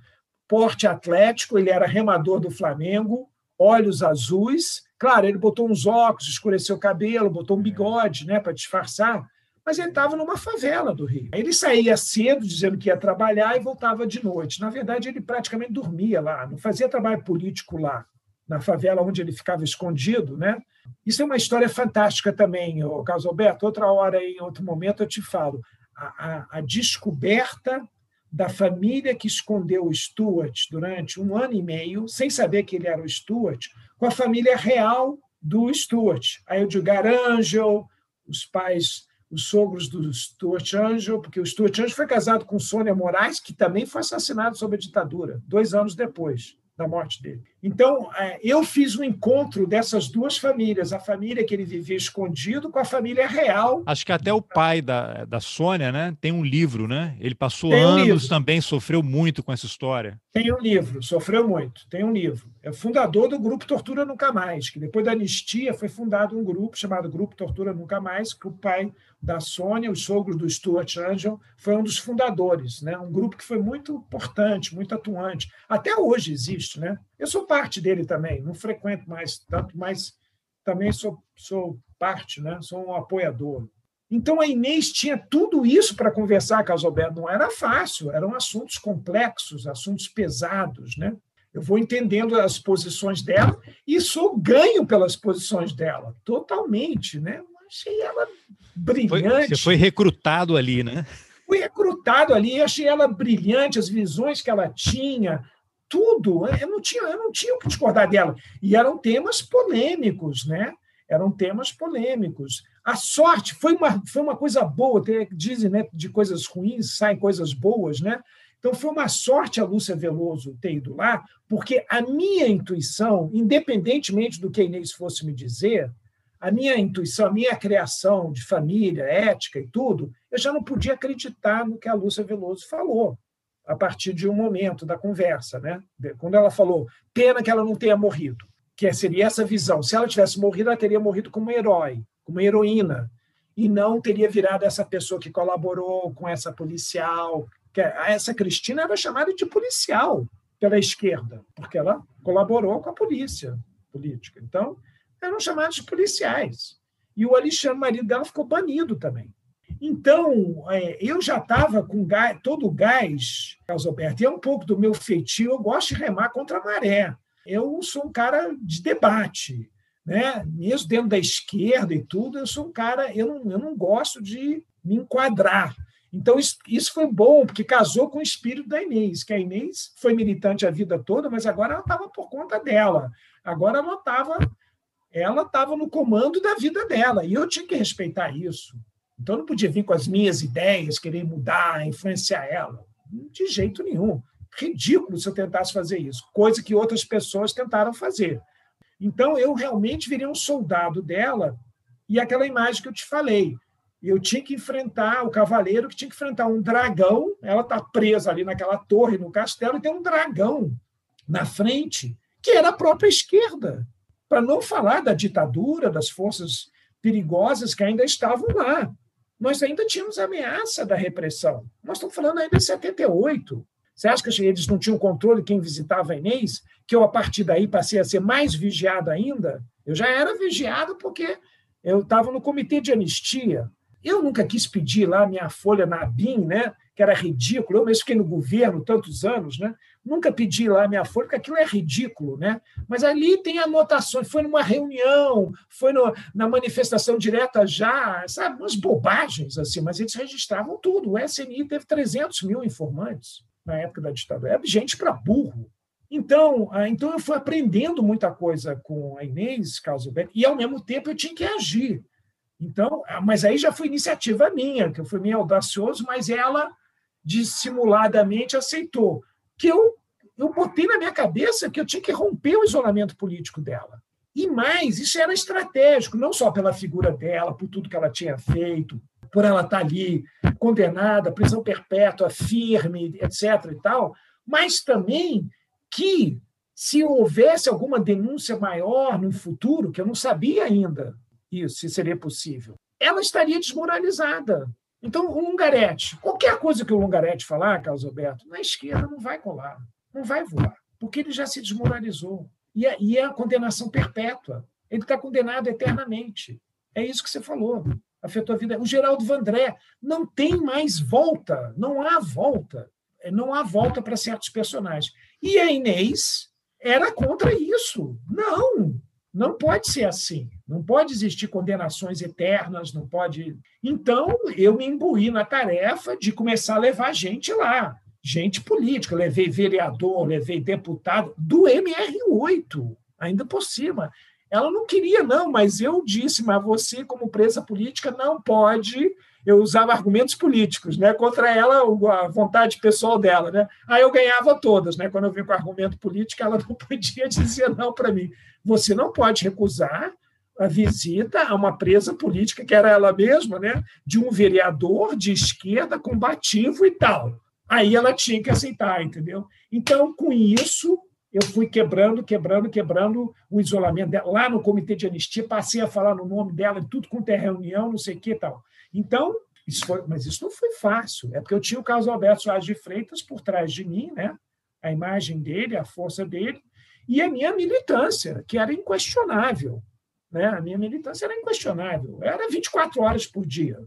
Porte atlético, ele era remador do Flamengo, olhos azuis. Claro, ele botou uns óculos, escureceu o cabelo, botou um bigode né, para disfarçar, mas ele estava numa favela do Rio. Ele saía cedo, dizendo que ia trabalhar, e voltava de noite. Na verdade, ele praticamente dormia lá, não fazia trabalho político lá, na favela onde ele ficava escondido, né? Isso é uma história fantástica também, Carlos Alberto. Outra hora, em outro momento, eu te falo. A, a, a descoberta da família que escondeu o Stuart durante um ano e meio, sem saber que ele era o Stuart, com a família real do Stuart. A Edgar Angel, os pais, os sogros do Stuart Angel, porque o Stuart Angel foi casado com Sônia Moraes, que também foi assassinado sob a ditadura, dois anos depois da morte dele. Então, é, eu fiz um encontro dessas duas famílias, a família que ele vivia escondido com a família real.
Acho que até o pai da, da Sônia, né, tem um livro, né? Ele passou um anos livro. também, sofreu muito com essa história.
Tem um livro, sofreu muito, tem um livro. É fundador do grupo Tortura Nunca Mais, que depois da anistia foi fundado um grupo chamado Grupo Tortura Nunca Mais, que o pai da Sônia, os sogros do Stuart Angel, foi um dos fundadores, né? Um grupo que foi muito importante, muito atuante. Até hoje existe, né? Eu sou parte dele também, não frequento mais tanto, mas também sou, sou parte, né? Sou um apoiador. Então a Inês tinha tudo isso para conversar com a Alberto. Não era fácil, eram assuntos complexos, assuntos pesados, né? Eu vou entendendo as posições dela e sou ganho pelas posições dela, totalmente, né? Achei ela brilhante.
Foi, você foi recrutado ali, né?
Fui recrutado ali, achei ela brilhante, as visões que ela tinha, tudo. Eu não tinha, eu não tinha o que discordar dela. E eram temas polêmicos, né? Eram temas polêmicos. A sorte foi uma, foi uma coisa boa, dizem né, de coisas ruins saem coisas boas, né? Então foi uma sorte a Lúcia Veloso ter ido lá, porque a minha intuição, independentemente do que a Inês fosse me dizer, a minha intuição, a minha criação de família, ética e tudo, eu já não podia acreditar no que a Lúcia Veloso falou a partir de um momento da conversa, né? Quando ela falou, pena que ela não tenha morrido, que seria essa visão. Se ela tivesse morrido, ela teria morrido como herói, como heroína, e não teria virado essa pessoa que colaborou com essa policial. Que essa Cristina era chamada de policial pela esquerda, porque ela colaborou com a polícia política. Então, eram chamados de policiais. E o Alexandre, marido dela, ficou banido também. Então, é, eu já estava com gás, todo o gás, Carlos Alberto, e é um pouco do meu feitio, eu gosto de remar contra a maré. Eu sou um cara de debate, né? mesmo dentro da esquerda e tudo, eu sou um cara, eu não, eu não gosto de me enquadrar. Então, isso, isso foi bom, porque casou com o espírito da Inês, que a Inês foi militante a vida toda, mas agora ela estava por conta dela. Agora ela estava ela estava no comando da vida dela, e eu tinha que respeitar isso. Então, eu não podia vir com as minhas ideias, querer mudar, influenciar ela. De jeito nenhum. Ridículo se eu tentasse fazer isso, coisa que outras pessoas tentaram fazer. Então, eu realmente virei um soldado dela, e aquela imagem que eu te falei. Eu tinha que enfrentar o cavaleiro, que tinha que enfrentar um dragão. Ela está presa ali naquela torre, no castelo, e tem um dragão na frente, que era a própria esquerda. Para não falar da ditadura, das forças perigosas que ainda estavam lá nós ainda tínhamos a ameaça da repressão. Nós estamos falando ainda de 78. Você acha que eles não tinham controle quem visitava a Inês? Que eu, a partir daí, passei a ser mais vigiado ainda? Eu já era vigiado porque eu estava no comitê de anistia. Eu nunca quis pedir lá minha folha na ABIN, né? que era ridículo. Eu mesmo fiquei no governo tantos anos, né? Nunca pedi lá minha folha, porque aquilo é ridículo, né? Mas ali tem anotações. Foi numa reunião, foi no, na manifestação direta já, sabe? Umas bobagens assim, mas eles registravam tudo. O SNI teve 300 mil informantes na época da ditadura. É gente para burro. Então, ah, então eu fui aprendendo muita coisa com a Inês Calzobeck, e ao mesmo tempo eu tinha que agir. Então, ah, mas aí já foi iniciativa minha, que eu fui meio audacioso, mas ela dissimuladamente aceitou. Que eu, eu botei na minha cabeça que eu tinha que romper o isolamento político dela. E mais, isso era estratégico, não só pela figura dela, por tudo que ela tinha feito, por ela estar ali condenada, prisão perpétua, firme, etc. e tal, mas também que se houvesse alguma denúncia maior no futuro, que eu não sabia ainda isso, se seria possível, ela estaria desmoralizada. Então, o Lungarete, qualquer coisa que o Lungarete falar, Carlos Alberto, na esquerda não vai colar, não vai voar, porque ele já se desmoralizou. E é, e é a condenação perpétua. Ele está condenado eternamente. É isso que você falou. Afetou a vida. O Geraldo Vandré não tem mais volta, não há volta. É, não há volta para certos personagens. E a Inês era contra isso. Não, não pode ser assim. Não pode existir condenações eternas, não pode. Então, eu me imbuí na tarefa de começar a levar gente lá, gente política. Levei vereador, levei deputado do MR8, ainda por cima. Ela não queria, não, mas eu disse, mas você, como presa política, não pode. Eu usava argumentos políticos, né? Contra ela, a vontade pessoal dela, né? Aí eu ganhava todas, né? Quando eu vim com argumento político, ela não podia dizer não para mim. Você não pode recusar a visita a uma presa política, que era ela mesma, né? De um vereador de esquerda combativo e tal. Aí ela tinha que aceitar, entendeu? Então, com isso, eu fui quebrando, quebrando, quebrando o isolamento dela. Lá no comitê de anistia, passei a falar no nome dela, tudo quanto é reunião, não sei o que e tal. Então, isso foi, mas isso não foi fácil, é porque eu tinha o Carlos Alberto Soares de Freitas por trás de mim, né? a imagem dele, a força dele, e a minha militância, que era inquestionável. Né? A minha militância era inquestionável, era 24 horas por dia.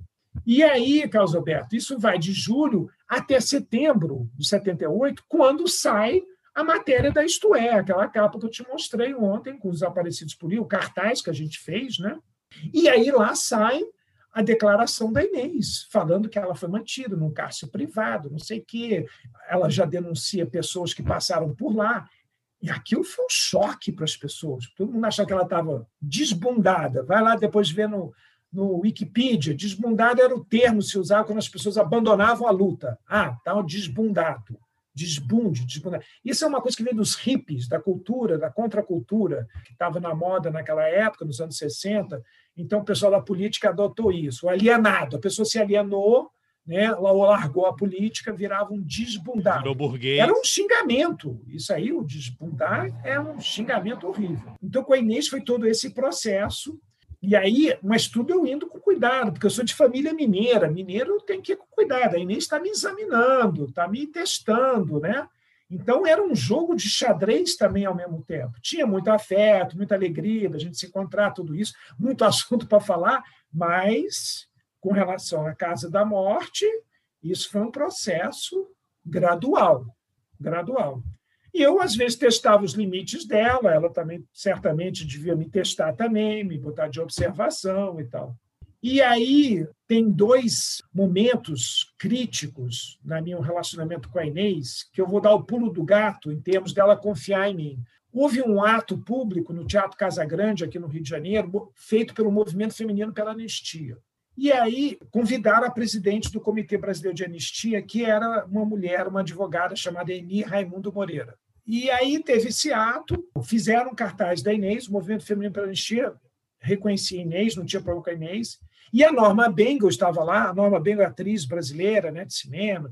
E aí, Carlos Alberto, isso vai de julho até setembro de 78, quando sai a matéria da Isto É, aquela capa que eu te mostrei ontem, com os desaparecidos por aí, o cartaz que a gente fez, né? E aí lá sai a declaração da Inês, falando que ela foi mantida num cárcere privado, não sei o quê. Ela já denuncia pessoas que passaram por lá. E aquilo foi um choque para as pessoas. Todo mundo achava que ela estava desbundada. Vai lá depois ver no, no Wikipedia. Desbundada era o termo se usava quando as pessoas abandonavam a luta. Ah, tá desbundado desbunde, desbunde. Isso é uma coisa que vem dos hippies, da cultura, da contracultura, que estava na moda naquela época, nos anos 60. Então, o pessoal da política adotou isso. O alienado, a pessoa se alienou, né, ou largou a política, virava um
burguês.
Era um xingamento. Isso aí, o desbundar, é um xingamento horrível. Então, com a Inês foi todo esse processo e aí, mas tudo eu indo com cuidado, porque eu sou de família mineira. Mineiro tem que ir com cuidado. A Inês está me examinando, está me testando, né? Então, era um jogo de xadrez também ao mesmo tempo. Tinha muito afeto, muita alegria da gente se encontrar, tudo isso, muito assunto para falar, mas com relação à Casa da Morte, isso foi um processo gradual, gradual. E eu, às vezes, testava os limites dela, ela também certamente devia me testar também, me botar de observação e tal. E aí tem dois momentos críticos na meu relacionamento com a Inês, que eu vou dar o pulo do gato em termos dela confiar em mim. Houve um ato público no Teatro Casa Grande, aqui no Rio de Janeiro, feito pelo Movimento Feminino pela Anistia. E aí convidaram a presidente do Comitê Brasileiro de Anistia, que era uma mulher, uma advogada chamada Eni Raimundo Moreira. E aí teve esse ato, fizeram cartaz da Inês, o Movimento Feminino pela Anistia reconhecia a Inês, não tinha problema com a Inês. E a Norma Bengal estava lá, a Norma Bengal é atriz brasileira né, de cinema.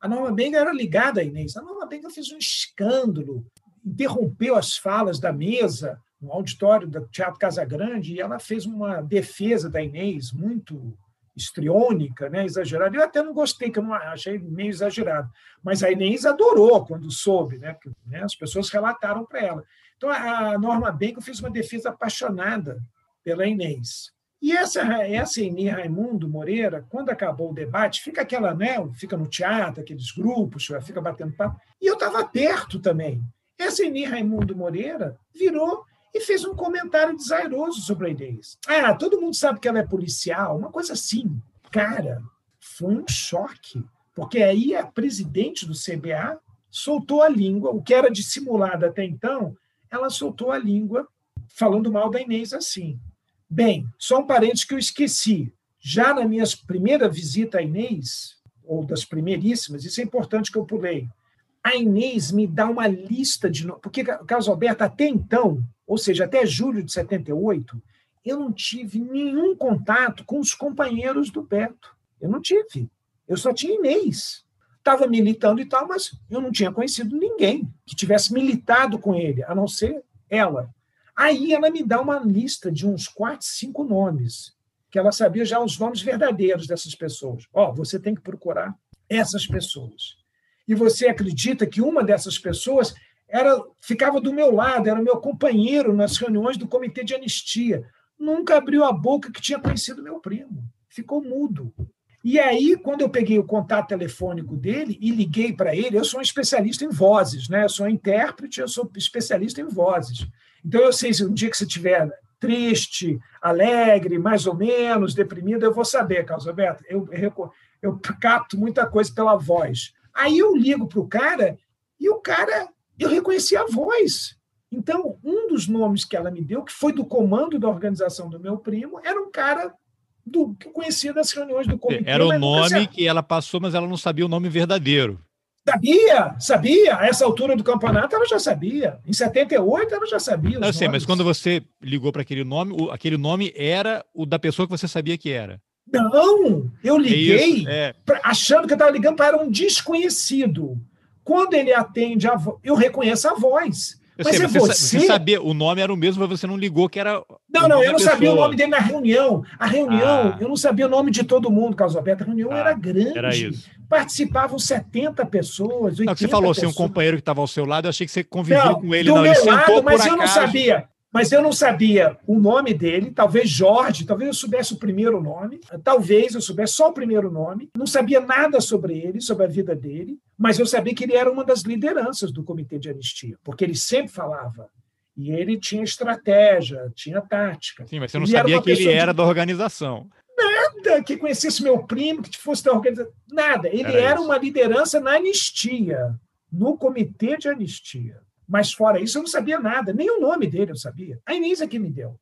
A Norma Bengal era ligada à Inês. A Norma Bengal fez um escândalo, interrompeu as falas da mesa no auditório do Teatro Casa Grande, e ela fez uma defesa da Inês muito estriônica, né, exagerada. Eu até não gostei, que eu não achei meio exagerado. Mas a Inês adorou quando soube, né, porque né, as pessoas relataram para ela. Então, a Norma Benco fez uma defesa apaixonada pela Inês. E essa, essa Eni Raimundo Moreira, quando acabou o debate, fica aquela, né, fica no teatro, aqueles grupos, fica batendo papo. E eu estava perto também. Essa Eni Raimundo Moreira virou e fez um comentário desairoso sobre a Inês. Ah, todo mundo sabe que ela é policial, uma coisa assim. Cara, foi um choque, porque aí a presidente do CBA soltou a língua, o que era dissimulado até então, ela soltou a língua falando mal da Inês assim. Bem, só um parênteses que eu esqueci. Já na minha primeira visita à Inês, ou das primeiríssimas, isso é importante que eu pulei. A Inês me dá uma lista de. Porque, Carlos Alberto, até então, ou seja, até julho de 78, eu não tive nenhum contato com os companheiros do Beto. Eu não tive. Eu só tinha Inês. Estava militando e tal, mas eu não tinha conhecido ninguém que tivesse militado com ele, a não ser ela. Aí ela me dá uma lista de uns quatro, cinco nomes, que ela sabia já os nomes verdadeiros dessas pessoas. Ó, oh, você tem que procurar essas pessoas. E você acredita que uma dessas pessoas era ficava do meu lado, era meu companheiro nas reuniões do comitê de anistia. Nunca abriu a boca que tinha conhecido meu primo. Ficou mudo. E aí, quando eu peguei o contato telefônico dele e liguei para ele, eu sou um especialista em vozes, né? Eu sou intérprete, eu sou especialista em vozes. Então, eu sei se um dia que você estiver triste, alegre, mais ou menos, deprimido, eu vou saber, Carlos Alberto. Eu, eu capto muita coisa pela voz. Aí eu ligo para o cara e o cara eu reconheci a voz. Então, um dos nomes que ela me deu, que foi do comando da organização do meu primo, era um cara do que eu conhecia das reuniões do comitê.
Era o nome que ela passou, mas ela não sabia o nome verdadeiro.
Sabia, sabia. A essa altura do campeonato ela já sabia. Em 78 ela já sabia.
Não, eu sei, mas quando você ligou para aquele nome, o, aquele nome era o da pessoa que você sabia que era.
Não, eu é liguei é é. Pra, achando que eu estava ligando para um desconhecido. Quando ele atende, a eu reconheço a voz.
Eu mas sei, é você, você... sabia, o nome era o mesmo, mas você não ligou que era.
Não, não, eu não sabia o nome dele na reunião. A reunião, ah. eu não sabia o nome de todo mundo, Carlos Alberto. A reunião ah, era grande. Era isso. Participavam 70 pessoas. 80 não,
você falou
pessoas.
assim, um companheiro que estava ao seu lado, eu achei que você conviveu não, com ele.
Do
não,
meu lado, mas eu não sabia. Mas eu não sabia o nome dele, talvez Jorge, talvez eu soubesse o primeiro nome, talvez eu soubesse só o primeiro nome, não sabia nada sobre ele, sobre a vida dele, mas eu sabia que ele era uma das lideranças do Comitê de Anistia, porque ele sempre falava. E ele tinha estratégia, tinha tática.
Sim, mas você não ele sabia que ele era de... da organização.
Nada que conhecesse meu primo, que fosse da organização. Nada. Ele era, era uma liderança na anistia, no Comitê de Anistia. Mas fora isso, eu não sabia nada, nem o nome dele eu sabia. A Inês é que me deu.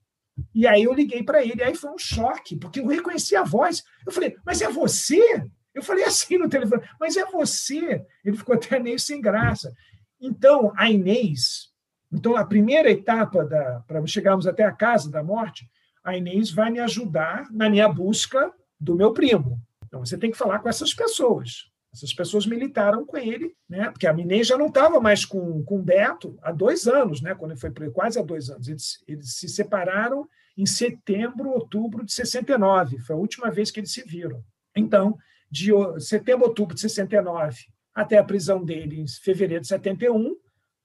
E aí eu liguei para ele, aí foi um choque, porque eu reconheci a voz. Eu falei, mas é você? Eu falei assim no telefone, mas é você? Ele ficou até meio sem graça. Então, a Inês, então a primeira etapa para chegarmos até a casa da morte, a Inês vai me ajudar na minha busca do meu primo. Então você tem que falar com essas pessoas. Essas pessoas militaram com ele, né? porque a Minei já não estava mais com, com o Beto há dois anos, né? quando ele foi preso, quase há dois anos. Eles, eles se separaram em setembro, outubro de 69, foi a última vez que eles se viram. Então, de setembro, outubro de 69 até a prisão dele em fevereiro de 71,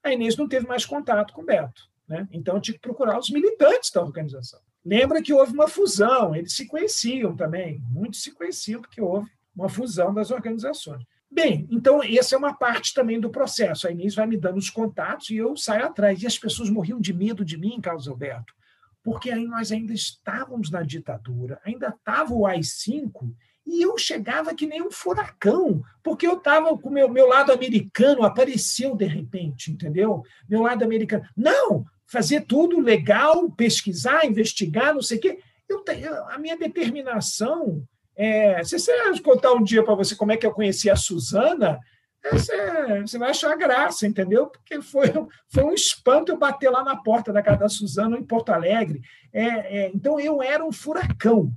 a Inês não teve mais contato com o Beto. Né? Então, tinha que procurar os militantes da organização. Lembra que houve uma fusão, eles se conheciam também, muitos se conheciam, porque houve uma fusão das organizações. Bem, então essa é uma parte também do processo. A Inês vai me dando os contatos e eu saio atrás. E as pessoas morriam de medo de mim, Carlos Alberto, porque aí nós ainda estávamos na ditadura, ainda estava o AI-5 e eu chegava que nem um furacão, porque eu estava com o meu, meu lado americano, apareceu de repente, entendeu? Meu lado americano. Não, fazer tudo legal, pesquisar, investigar, não sei o quê. Eu, a minha determinação é, se você contar um dia para você como é que eu conheci a Suzana, você, você, vai achar graça, entendeu? Porque foi, foi um espanto eu bater lá na porta da casa da Suzana, em Porto Alegre. É, é, então, eu era um furacão.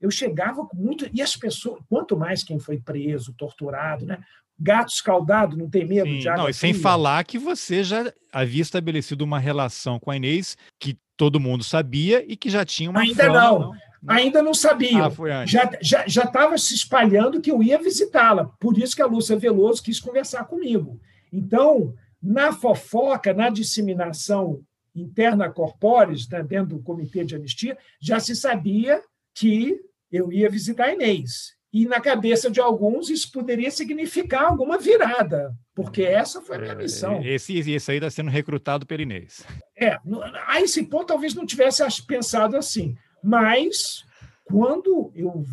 Eu chegava com muito. E as pessoas, quanto mais quem foi preso, torturado, né? Gato escaldado, não tem medo Sim, de água.
Não, e sem falar que você já havia estabelecido uma relação com a Inês que todo mundo sabia e que já tinha uma
Ainda não. não ainda não sabiam. Ah, já estava já, já se espalhando que eu ia visitá-la. Por isso que a Lúcia Veloso quis conversar comigo. Então, na fofoca, na disseminação interna corpóreis, né, dentro do comitê de anistia, já se sabia que eu ia visitar a Inês. E na cabeça de alguns isso poderia significar alguma virada, porque essa foi a minha é, missão.
Esse, esse aí está sendo recrutado pelo Inês.
É, a esse ponto talvez não tivesse pensado assim. Mas quando eu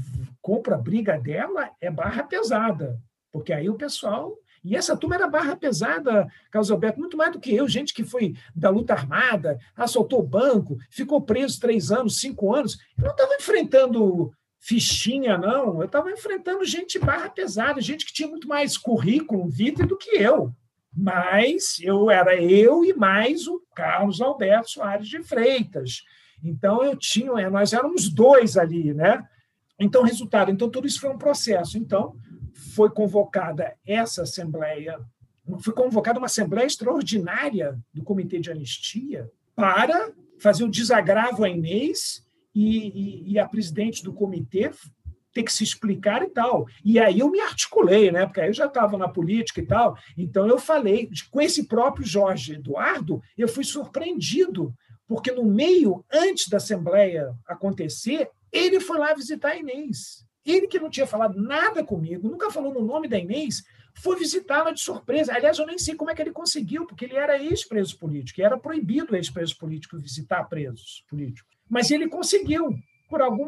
compro a briga dela, é barra pesada, porque aí o pessoal. E essa turma era barra pesada, Carlos Alberto, muito mais do que eu, gente que foi da luta armada, assaltou o banco, ficou preso três anos, cinco anos. Eu não estava enfrentando fichinha, não. Eu estava enfrentando gente barra pesada, gente que tinha muito mais currículo, vida do que eu. Mas eu era eu e mais o Carlos Alberto Soares de Freitas. Então eu tinha, é, nós éramos dois ali, né? Então, resultado, então tudo isso foi um processo. Então, foi convocada essa assembleia, foi convocada uma assembleia extraordinária do Comitê de Anistia para fazer o desagravo a Inês e, e, e a presidente do comitê ter que se explicar e tal. E aí eu me articulei, né? Porque aí eu já estava na política e tal. Então eu falei com esse próprio Jorge Eduardo, eu fui surpreendido porque no meio, antes da Assembleia acontecer, ele foi lá visitar a Inês. Ele que não tinha falado nada comigo, nunca falou no nome da Inês, foi visitá-la de surpresa. Aliás, eu nem sei como é que ele conseguiu, porque ele era ex-preso político, e era proibido ex-preso político visitar presos políticos. Mas ele conseguiu, por algum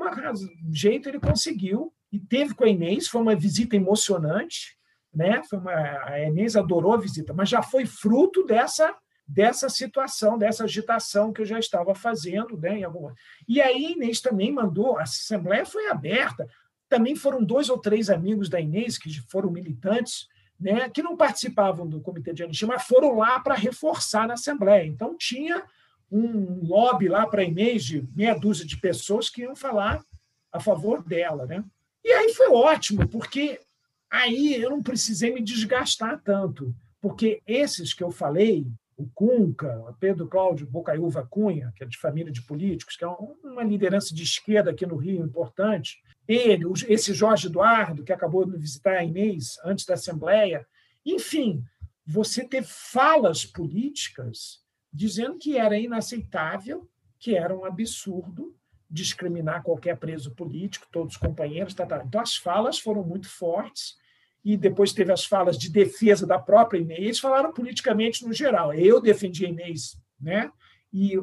jeito ele conseguiu, e teve com a Inês, foi uma visita emocionante, né? Foi uma, a Inês adorou a visita, mas já foi fruto dessa dessa situação, dessa agitação que eu já estava fazendo. Né, alguma... E aí Inês também mandou, a Assembleia foi aberta, também foram dois ou três amigos da Inês, que foram militantes, né, que não participavam do comitê de anistia, mas foram lá para reforçar na Assembleia. Então, tinha um lobby lá para a Inês de meia dúzia de pessoas que iam falar a favor dela. Né? E aí foi ótimo, porque aí eu não precisei me desgastar tanto, porque esses que eu falei, o Cunca, Pedro Cláudio Bocaiúva Cunha, que é de família de políticos, que é uma liderança de esquerda aqui no Rio importante, ele, esse Jorge Eduardo, que acabou de visitar a Inês antes da Assembleia, enfim, você ter falas políticas dizendo que era inaceitável, que era um absurdo discriminar qualquer preso político, todos os companheiros. Tá, tá. Então, as falas foram muito fortes e depois teve as falas de defesa da própria Inês, falaram politicamente no geral. Eu defendi a Inês, né? E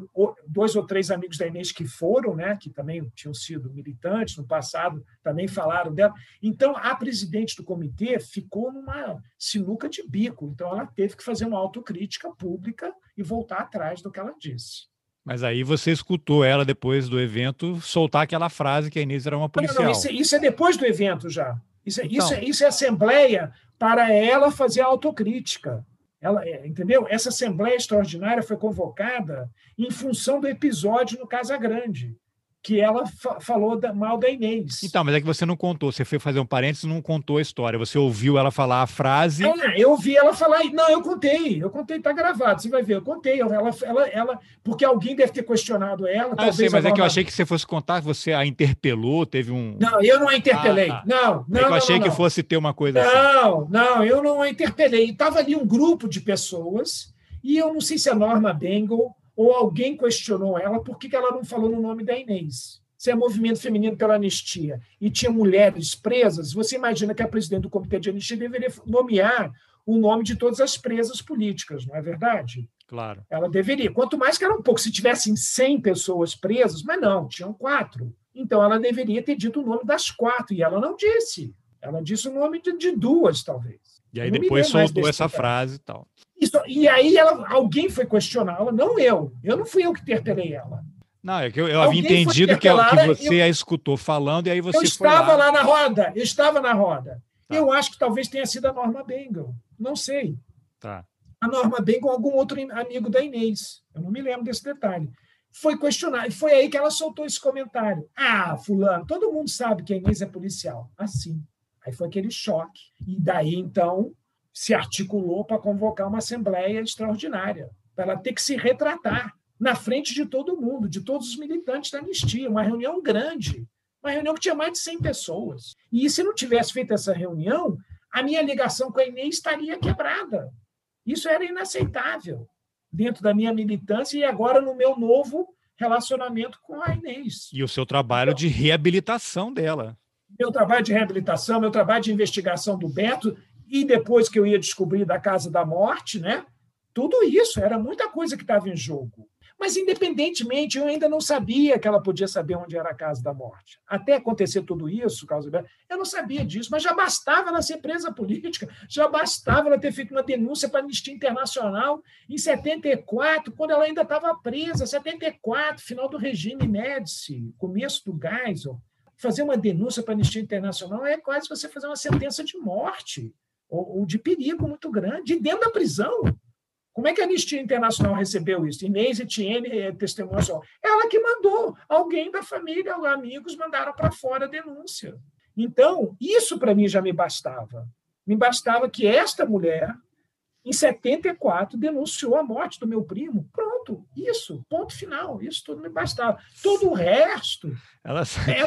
dois ou três amigos da Inês que foram, né, que também tinham sido militantes no passado, também falaram dela. Então, a presidente do comitê ficou numa sinuca de bico. Então, ela teve que fazer uma autocrítica pública e voltar atrás do que ela disse.
Mas aí você escutou ela depois do evento soltar aquela frase que a Inês era uma policial. Não, não,
isso, é, isso, é depois do evento já. Isso, é, então, isso, é, isso é assembleia para ela fazer a autocrítica. Ela, é, entendeu? Essa assembleia extraordinária foi convocada em função do episódio no Casa Grande que ela fa falou da, mal da Inês.
Então, mas é que você não contou, você foi fazer um parênteses e não contou a história. Você ouviu ela falar a frase.
Ah, eu ouvi ela falar. Não, eu contei, eu contei, tá gravado, você vai ver, eu contei. Ela, ela, ela, porque alguém deve ter questionado ela.
Ah, eu sei, mas é que eu achei que você fosse contar você a interpelou, teve um.
Não, eu não a interpelei. Ah, tá. Não, não. É
que eu
achei
não, não, que fosse ter uma coisa
não, assim. Não, não, eu não a interpelei. Estava ali um grupo de pessoas, e eu não sei se a Norma Bengal ou alguém questionou ela por que, ela não falou no nome da Inês se é movimento feminino pela anistia e tinha mulheres presas, você imagina que a presidente do comitê de anistia deveria nomear o nome de todas as presas políticas, não é verdade?
Claro.
Ela deveria. Quanto mais que era um pouco, se tivessem 100 pessoas presas, mas não, tinham quatro. Então ela deveria ter dito o nome das quatro, e ela não disse. Ela disse o nome de, de duas, talvez.
E aí depois soltou essa frase e tal.
Isso, e aí ela, alguém foi questioná-la, não eu. Eu não fui eu que interpelei ela.
Não, é que eu, eu havia entendido que, que você eu, a escutou falando e aí você
Eu estava lá. lá. na roda, eu estava na roda. Tá. Eu acho que talvez tenha sido a Norma Bengal, não sei.
Tá.
A Norma Bengal algum outro amigo da Inês, eu não me lembro desse detalhe. Foi questionar, e foi aí que ela soltou esse comentário. Ah, fulano, todo mundo sabe que a Inês é policial. Assim. Aí foi aquele choque. E daí, então, se articulou para convocar uma assembleia extraordinária, para ela ter que se retratar na frente de todo mundo, de todos os militantes da anistia, uma reunião grande, uma reunião que tinha mais de 100 pessoas. E se não tivesse feito essa reunião, a minha ligação com a Inês estaria quebrada. Isso era inaceitável dentro da minha militância e agora no meu novo relacionamento com a Inês.
E o seu trabalho de reabilitação dela.
Meu trabalho de reabilitação, meu trabalho de investigação do Beto, e depois que eu ia descobrir da Casa da Morte, né? Tudo isso, era muita coisa que estava em jogo. Mas, independentemente, eu ainda não sabia que ela podia saber onde era a casa da morte. Até acontecer tudo isso, eu não sabia disso, mas já bastava ela ser presa política, já bastava ela ter feito uma denúncia para a Anistia Internacional em 74, quando ela ainda estava presa, 74, final do regime Médici, começo do Geisel. Fazer uma denúncia para a Anistia Internacional é quase você fazer uma sentença de morte ou, ou de perigo muito grande, dentro da prisão. Como é que a Anistia Internacional recebeu isso? Inês Etienne é testemunha só. Ela que mandou. Alguém da família, amigos, mandaram para fora a denúncia. Então, isso para mim já me bastava. Me bastava que esta mulher, em 74, denunciou a morte do meu primo. Pronto, isso, ponto final. Isso tudo me bastava. Todo o resto.
Ela,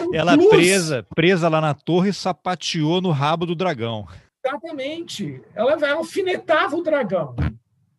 um ela presa, presa lá na torre, sapateou no rabo do dragão.
Exatamente. Ela, ela alfinetava o dragão.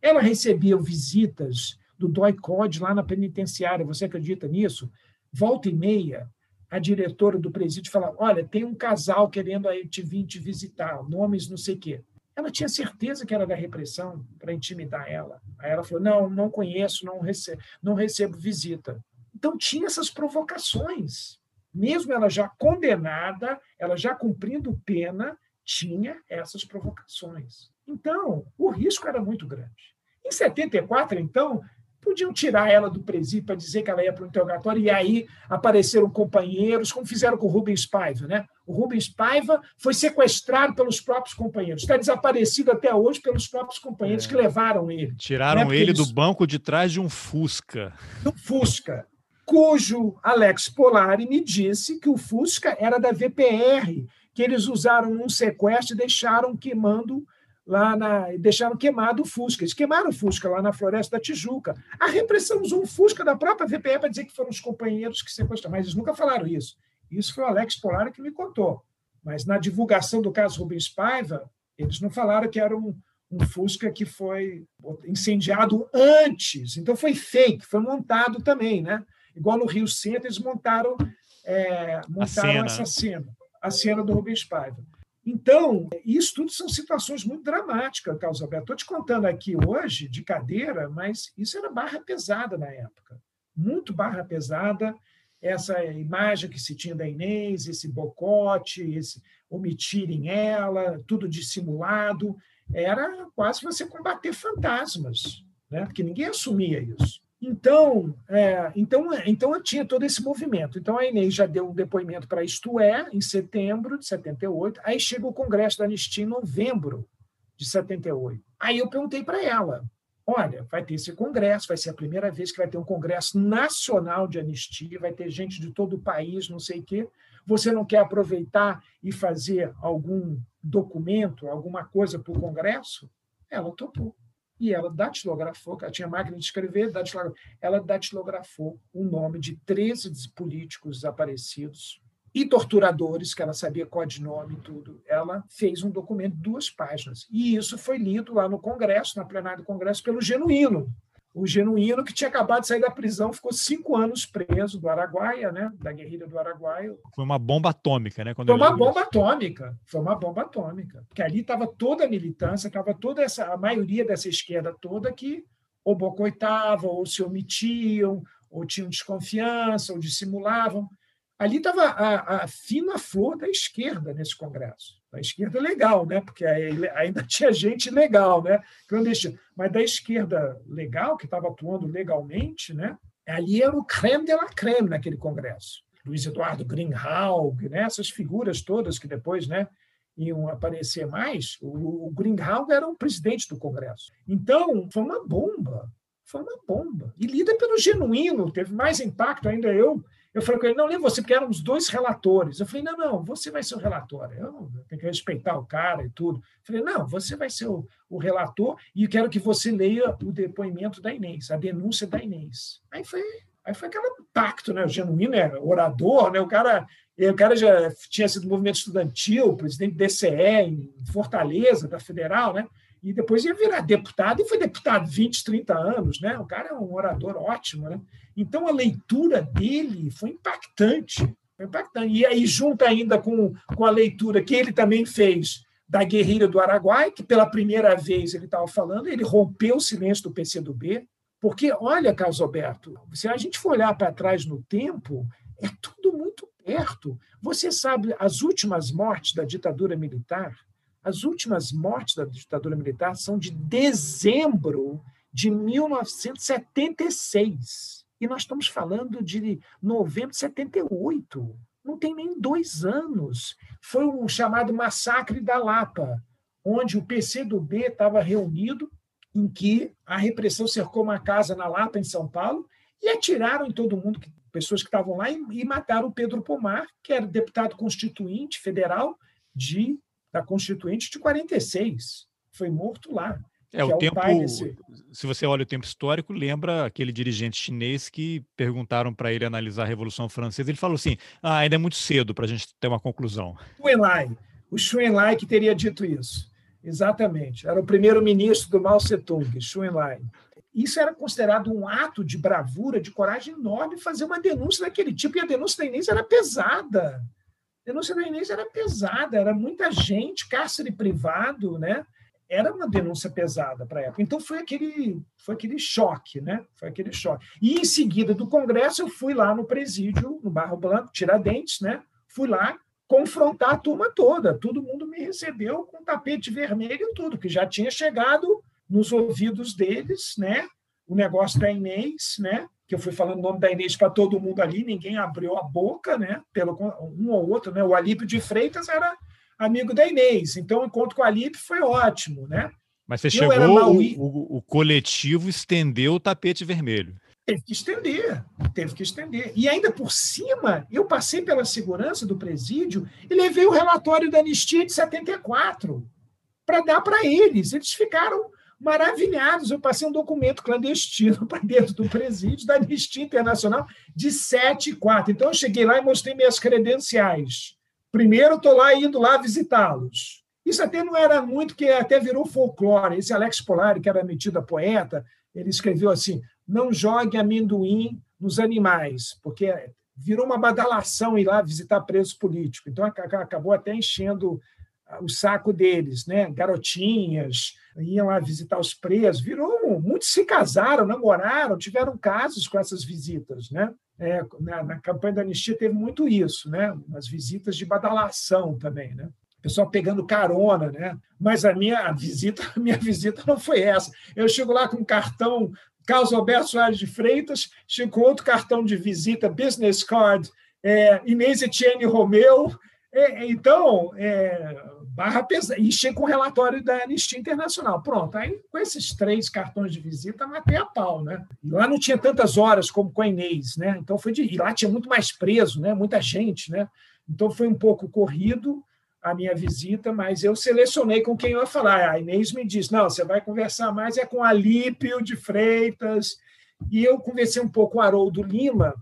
Ela recebia visitas do DOI-COD lá na penitenciária, você acredita nisso? Volta e meia, a diretora do presídio fala: Olha, tem um casal querendo aí te vir te visitar, nomes não sei o quê. Ela tinha certeza que era da repressão para intimidar ela. Aí ela falou: Não, não conheço, não recebo, não recebo visita. Então tinha essas provocações. Mesmo ela já condenada, ela já cumprindo pena, tinha essas provocações. Então, o risco era muito grande. Em 74, então, podiam tirar ela do presídio para dizer que ela ia para o interrogatório, e aí apareceram companheiros, como fizeram com o Rubens Paiva. Né? O Rubens Paiva foi sequestrado pelos próprios companheiros, está desaparecido até hoje pelos próprios companheiros é. que levaram ele.
Tiraram né? ele eles... do banco de trás de um Fusca.
Do Fusca, cujo Alex Polari me disse que o Fusca era da VPR, que eles usaram num sequestro e deixaram queimando lá na. deixaram queimado o Fusca. Eles queimaram o Fusca lá na Floresta da Tijuca. A repressão usou um Fusca da própria VPR para dizer que foram os companheiros que sequestraram, mas eles nunca falaram isso. Isso foi o Alex Polari que me contou. Mas na divulgação do caso Rubens Paiva, eles não falaram que era um, um Fusca que foi incendiado antes. Então foi fake, foi montado também, né? Igual no Rio Centro, eles montaram, é, montaram cena. essa cena, a cena do Rubens Paiva. Então, isso tudo são situações muito dramáticas, Carlos Alberto. Estou te contando aqui hoje, de cadeira, mas isso era barra pesada na época. Muito barra pesada. Essa imagem que se tinha da Inês, esse bocote, esse omitirem ela, tudo dissimulado, era quase você combater fantasmas, né? porque ninguém assumia isso. Então, é, então, então tinha todo esse movimento. Então a Inês já deu um depoimento para Isto É, em setembro de 78. Aí chega o Congresso da Anistia em novembro de 78. Aí eu perguntei para ela: olha, vai ter esse congresso, vai ser a primeira vez que vai ter um congresso nacional de anistia, vai ter gente de todo o país, não sei o quê. Você não quer aproveitar e fazer algum documento, alguma coisa para o congresso? Ela topou e ela datilografou, ela tinha máquina de escrever, datilografou, ela datilografou o nome de 13 políticos desaparecidos e torturadores, que ela sabia codinome e tudo. Ela fez um documento de duas páginas. E isso foi lido lá no Congresso, na plenária do Congresso, pelo Genuíno, o genuíno que tinha acabado de sair da prisão, ficou cinco anos preso do Araguaia, né? da guerrilha do Araguaia.
Foi uma bomba atômica, né?
Quando foi uma bomba isso. atômica, foi uma bomba atômica. Porque ali estava toda a militância, estava toda essa, a maioria dessa esquerda toda que ou bocoitavam, ou se omitiam, ou tinham desconfiança, ou dissimulavam. Ali estava a, a fina flor da esquerda nesse Congresso da esquerda legal, né? porque ainda tinha gente legal, né? clandestina. Mas da esquerda legal, que estava atuando legalmente, né? ali era o creme de la creme naquele congresso. Luiz Eduardo Greenhalgh, né? essas figuras todas que depois né, iam aparecer mais. O, o Greenhalgh era o presidente do Congresso. Então, foi uma bomba. Foi uma bomba. E lida pelo genuíno, teve mais impacto ainda eu eu falei com ele, não, nem você, porque eram os dois relatores. Eu falei, não, não, você vai ser o relator. Eu tenho que respeitar o cara e tudo. Eu falei, não, você vai ser o, o relator e quero que você leia o depoimento da Inês, a denúncia da Inês. Aí foi, aí foi aquele pacto, né? O genuíno é orador, né? O cara, o cara já tinha sido movimento estudantil, presidente do DCE em Fortaleza, da Federal, né? E depois ia virar deputado e foi deputado 20, 30 anos, né? O cara é um orador ótimo, né? Então, a leitura dele foi impactante. Foi impactante. E aí, junto ainda com, com a leitura que ele também fez da guerrilha do Araguai, que pela primeira vez ele estava falando, ele rompeu o silêncio do PCdoB, porque, olha, Carlos Alberto, se a gente for olhar para trás no tempo, é tudo muito perto. Você sabe, as últimas mortes da ditadura militar, as últimas mortes da ditadura militar são de dezembro de 1976. E nós estamos falando de novembro de 78. Não tem nem dois anos. Foi um chamado Massacre da Lapa, onde o PCdoB estava reunido, em que a repressão cercou uma casa na Lapa, em São Paulo, e atiraram em todo mundo, pessoas que estavam lá, e, mataram o Pedro Pomar, que era deputado constituinte federal de, da Constituinte de 46. Foi morto lá.
É, o é tempo, o desse... se você olha o tempo histórico, lembra aquele dirigente chinês que perguntaram para ele analisar a Revolução Francesa. Ele falou assim: ah, ainda é muito cedo para a gente ter uma conclusão.
Xu Enlai, o Xu Enlai que teria dito isso. Exatamente. Era o primeiro-ministro do Mao Tse-tung, Xu Enlai. Isso era considerado um ato de bravura, de coragem enorme fazer uma denúncia daquele tipo, e a denúncia da Inês era pesada. A denúncia da Inês era pesada, era muita gente, cárcere privado, né? Era uma denúncia pesada para a época. Então foi aquele, foi aquele choque, né? Foi aquele choque. E em seguida do Congresso eu fui lá no presídio, no Barro Branco, Tiradentes, né? Fui lá confrontar a turma toda. Todo mundo me recebeu com tapete vermelho e tudo, que já tinha chegado nos ouvidos deles, né? O negócio da Inês, né? Que eu fui falando o nome da Inês para todo mundo ali, ninguém abriu a boca, né? Pelo um ou outro, né? O Alípio de Freitas era amigo da Inês, então o encontro com o Alípio foi ótimo, né?
Mas você eu chegou, o, o, o coletivo estendeu o tapete vermelho.
Teve que estender, teve que estender. E ainda por cima, eu passei pela segurança do presídio e levei o relatório da anistia de 74 para dar para eles. Eles ficaram maravilhados. Eu passei um documento clandestino para dentro do presídio da Anistia Internacional de 7 e 4. Então, eu cheguei lá e mostrei minhas credenciais. Primeiro, estou lá indo lá visitá-los. Isso até não era muito, que até virou folclore. Esse Alex Polari, que era metido a poeta, ele escreveu assim: não jogue amendoim nos animais, porque virou uma badalação ir lá visitar presos políticos. Então, acabou até enchendo o saco deles, né? Garotinhas iam lá visitar os presos, virou. Muitos se casaram, namoraram, tiveram casos com essas visitas, né? É, na, na, campanha da anistia teve muito isso, né? As visitas de badalação também, né? pessoal pegando carona, né? Mas a minha visita, a minha visita não foi essa. Eu chego lá com um cartão Carlos Alberto Soares de Freitas, chego com outro cartão de visita, business card, é, Inês Etienne Romeu. É, então, é, barra pesada. E com o relatório da Anistia Internacional. Pronto, aí com esses três cartões de visita, matei a pau, né? E lá não tinha tantas horas como com a Inês, né? Então foi de. E lá tinha muito mais preso, né? Muita gente, né? Então foi um pouco corrido a minha visita, mas eu selecionei com quem eu ia falar. A Inês me disse: não, você vai conversar mais é com Alípio de Freitas. E eu conversei um pouco com Haroldo Lima,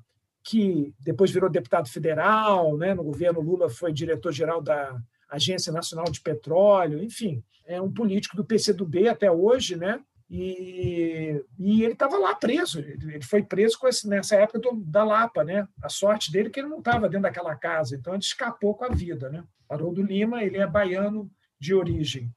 que depois virou deputado federal, né? no governo Lula foi diretor-geral da Agência Nacional de Petróleo, enfim, é um político do PCdoB até hoje, né? E, e ele estava lá preso, ele foi preso esse, nessa época do, da Lapa, né? A sorte dele é que ele não estava dentro daquela casa, então ele escapou com a vida, né? Haroldo Lima, ele é baiano de origem.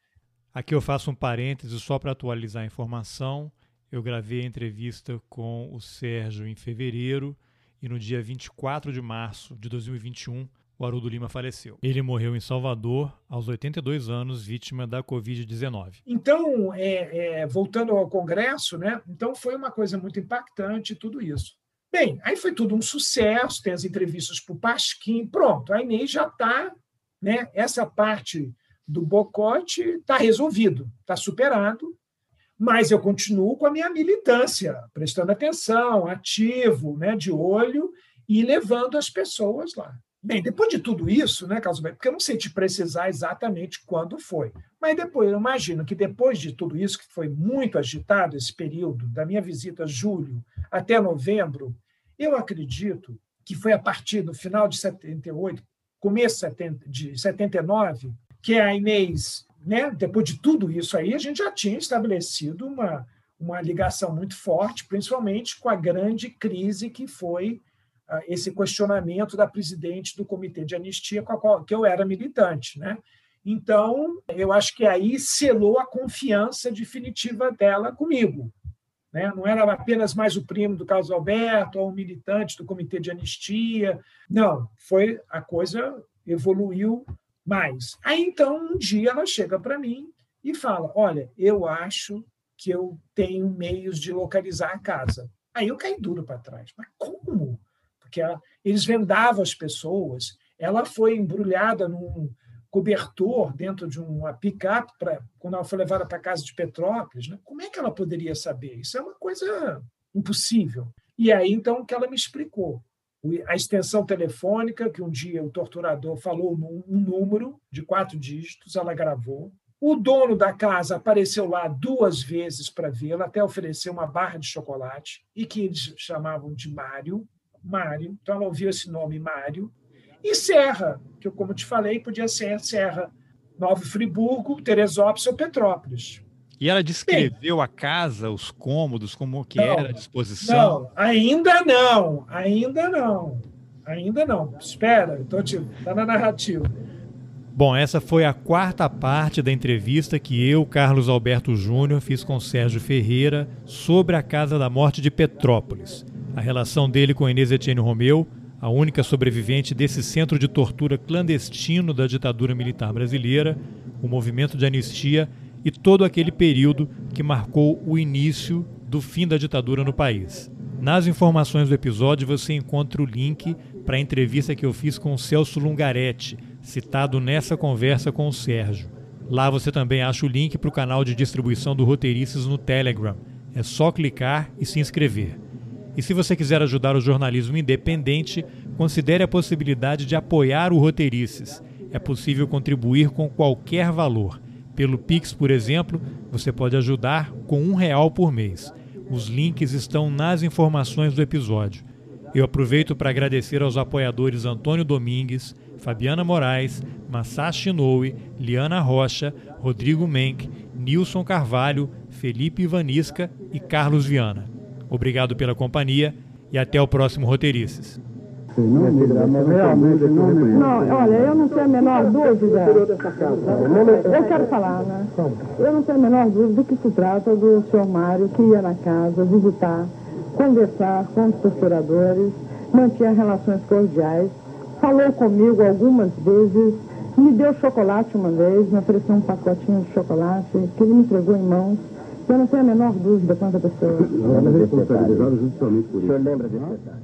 Aqui eu faço um parêntese só para atualizar a informação. Eu gravei a entrevista com o Sérgio em fevereiro e no dia 24 de março de 2021 o Haroldo Lima faleceu. Ele morreu em Salvador aos 82 anos, vítima da Covid-19.
Então, é, é, voltando ao Congresso, né? Então foi uma coisa muito impactante tudo isso. Bem, aí foi tudo um sucesso, tem as entrevistas para o Pasquim, pronto, a Inês já está né? Essa parte do bocote está resolvido, está superado, mas eu continuo com a minha militância, prestando atenção, ativo, né, de olho e levando as pessoas lá. Bem, depois de tudo isso, né, Carlos porque eu não sei te precisar exatamente quando foi, mas depois eu imagino que depois de tudo isso, que foi muito agitado esse período, da minha visita julho até novembro, eu acredito que foi a partir do final de 78, começo de 79, que a Inês, né, depois de tudo isso aí, a gente já tinha estabelecido uma, uma ligação muito forte, principalmente com a grande crise que foi uh, esse questionamento da presidente do Comitê de Anistia, com a qual que eu era militante. Né? Então, eu acho que aí selou a confiança definitiva dela comigo. Né? Não era apenas mais o primo do Carlos Alberto ou um militante do Comitê de Anistia. Não, foi a coisa evoluiu mais. Aí então um dia ela chega para mim e fala: "Olha, eu acho que eu tenho meios de localizar a casa". Aí eu caí duro para trás. Mas como? Porque ela, eles vendavam as pessoas. Ela foi embrulhada num, cobertor dentro de uma picape para quando ela foi levada para casa de Petrópolis, né? como é que ela poderia saber? Isso é uma coisa impossível. E aí então que ela me explicou a extensão telefônica que um dia o torturador falou um número de quatro dígitos, ela gravou. O dono da casa apareceu lá duas vezes para vê-la, até oferecer uma barra de chocolate, e que eles chamavam de Mário. Mário, então ela ouviu esse nome Mário, e Serra, que, como te falei, podia ser Serra, Nova Friburgo, Teresópolis ou Petrópolis.
E ela descreveu Bem, a casa, os cômodos, como que não, era a disposição?
Não, ainda não, ainda não, ainda não. Espera, estou te tá na narrativa.
Bom, essa foi a quarta parte da entrevista que eu, Carlos Alberto Júnior, fiz com Sérgio Ferreira sobre a Casa da Morte de Petrópolis, a relação dele com Inês Etienne Romeu, a única sobrevivente desse centro de tortura clandestino da ditadura militar brasileira, o movimento de anistia e todo aquele período que marcou o início do fim da ditadura no país. Nas informações do episódio você encontra o link para a entrevista que eu fiz com o Celso Lungaretti, citado nessa conversa com o Sérgio. Lá você também acha o link para o canal de distribuição do Roteiristas no Telegram. É só clicar e se inscrever. E se você quiser ajudar o jornalismo independente, considere a possibilidade de apoiar o Roteirices. É possível contribuir com qualquer valor. Pelo Pix, por exemplo, você pode ajudar com um real por mês. Os links estão nas informações do episódio. Eu aproveito para agradecer aos apoiadores Antônio Domingues, Fabiana Moraes, Masashi Inoue, Liana Rocha, Rodrigo Menck, Nilson Carvalho, Felipe Ivanisca e Carlos Viana. Obrigado pela companhia e até o próximo Roteirices.
Não, olha, eu não tenho a menor dúvida. Eu quero falar, né? Eu não tenho a menor dúvida que se trata do senhor Mário que ia na casa visitar, conversar com os torturadores, mantinha relações cordiais, falou comigo algumas vezes, me deu chocolate uma vez, me ofereceu um pacotinho de chocolate que ele me entregou em mãos. Eu não tenho a menor dúvida quanto a pessoa.
Nós responsabilizados justamente por isso. O senhor lembra desse detalhe?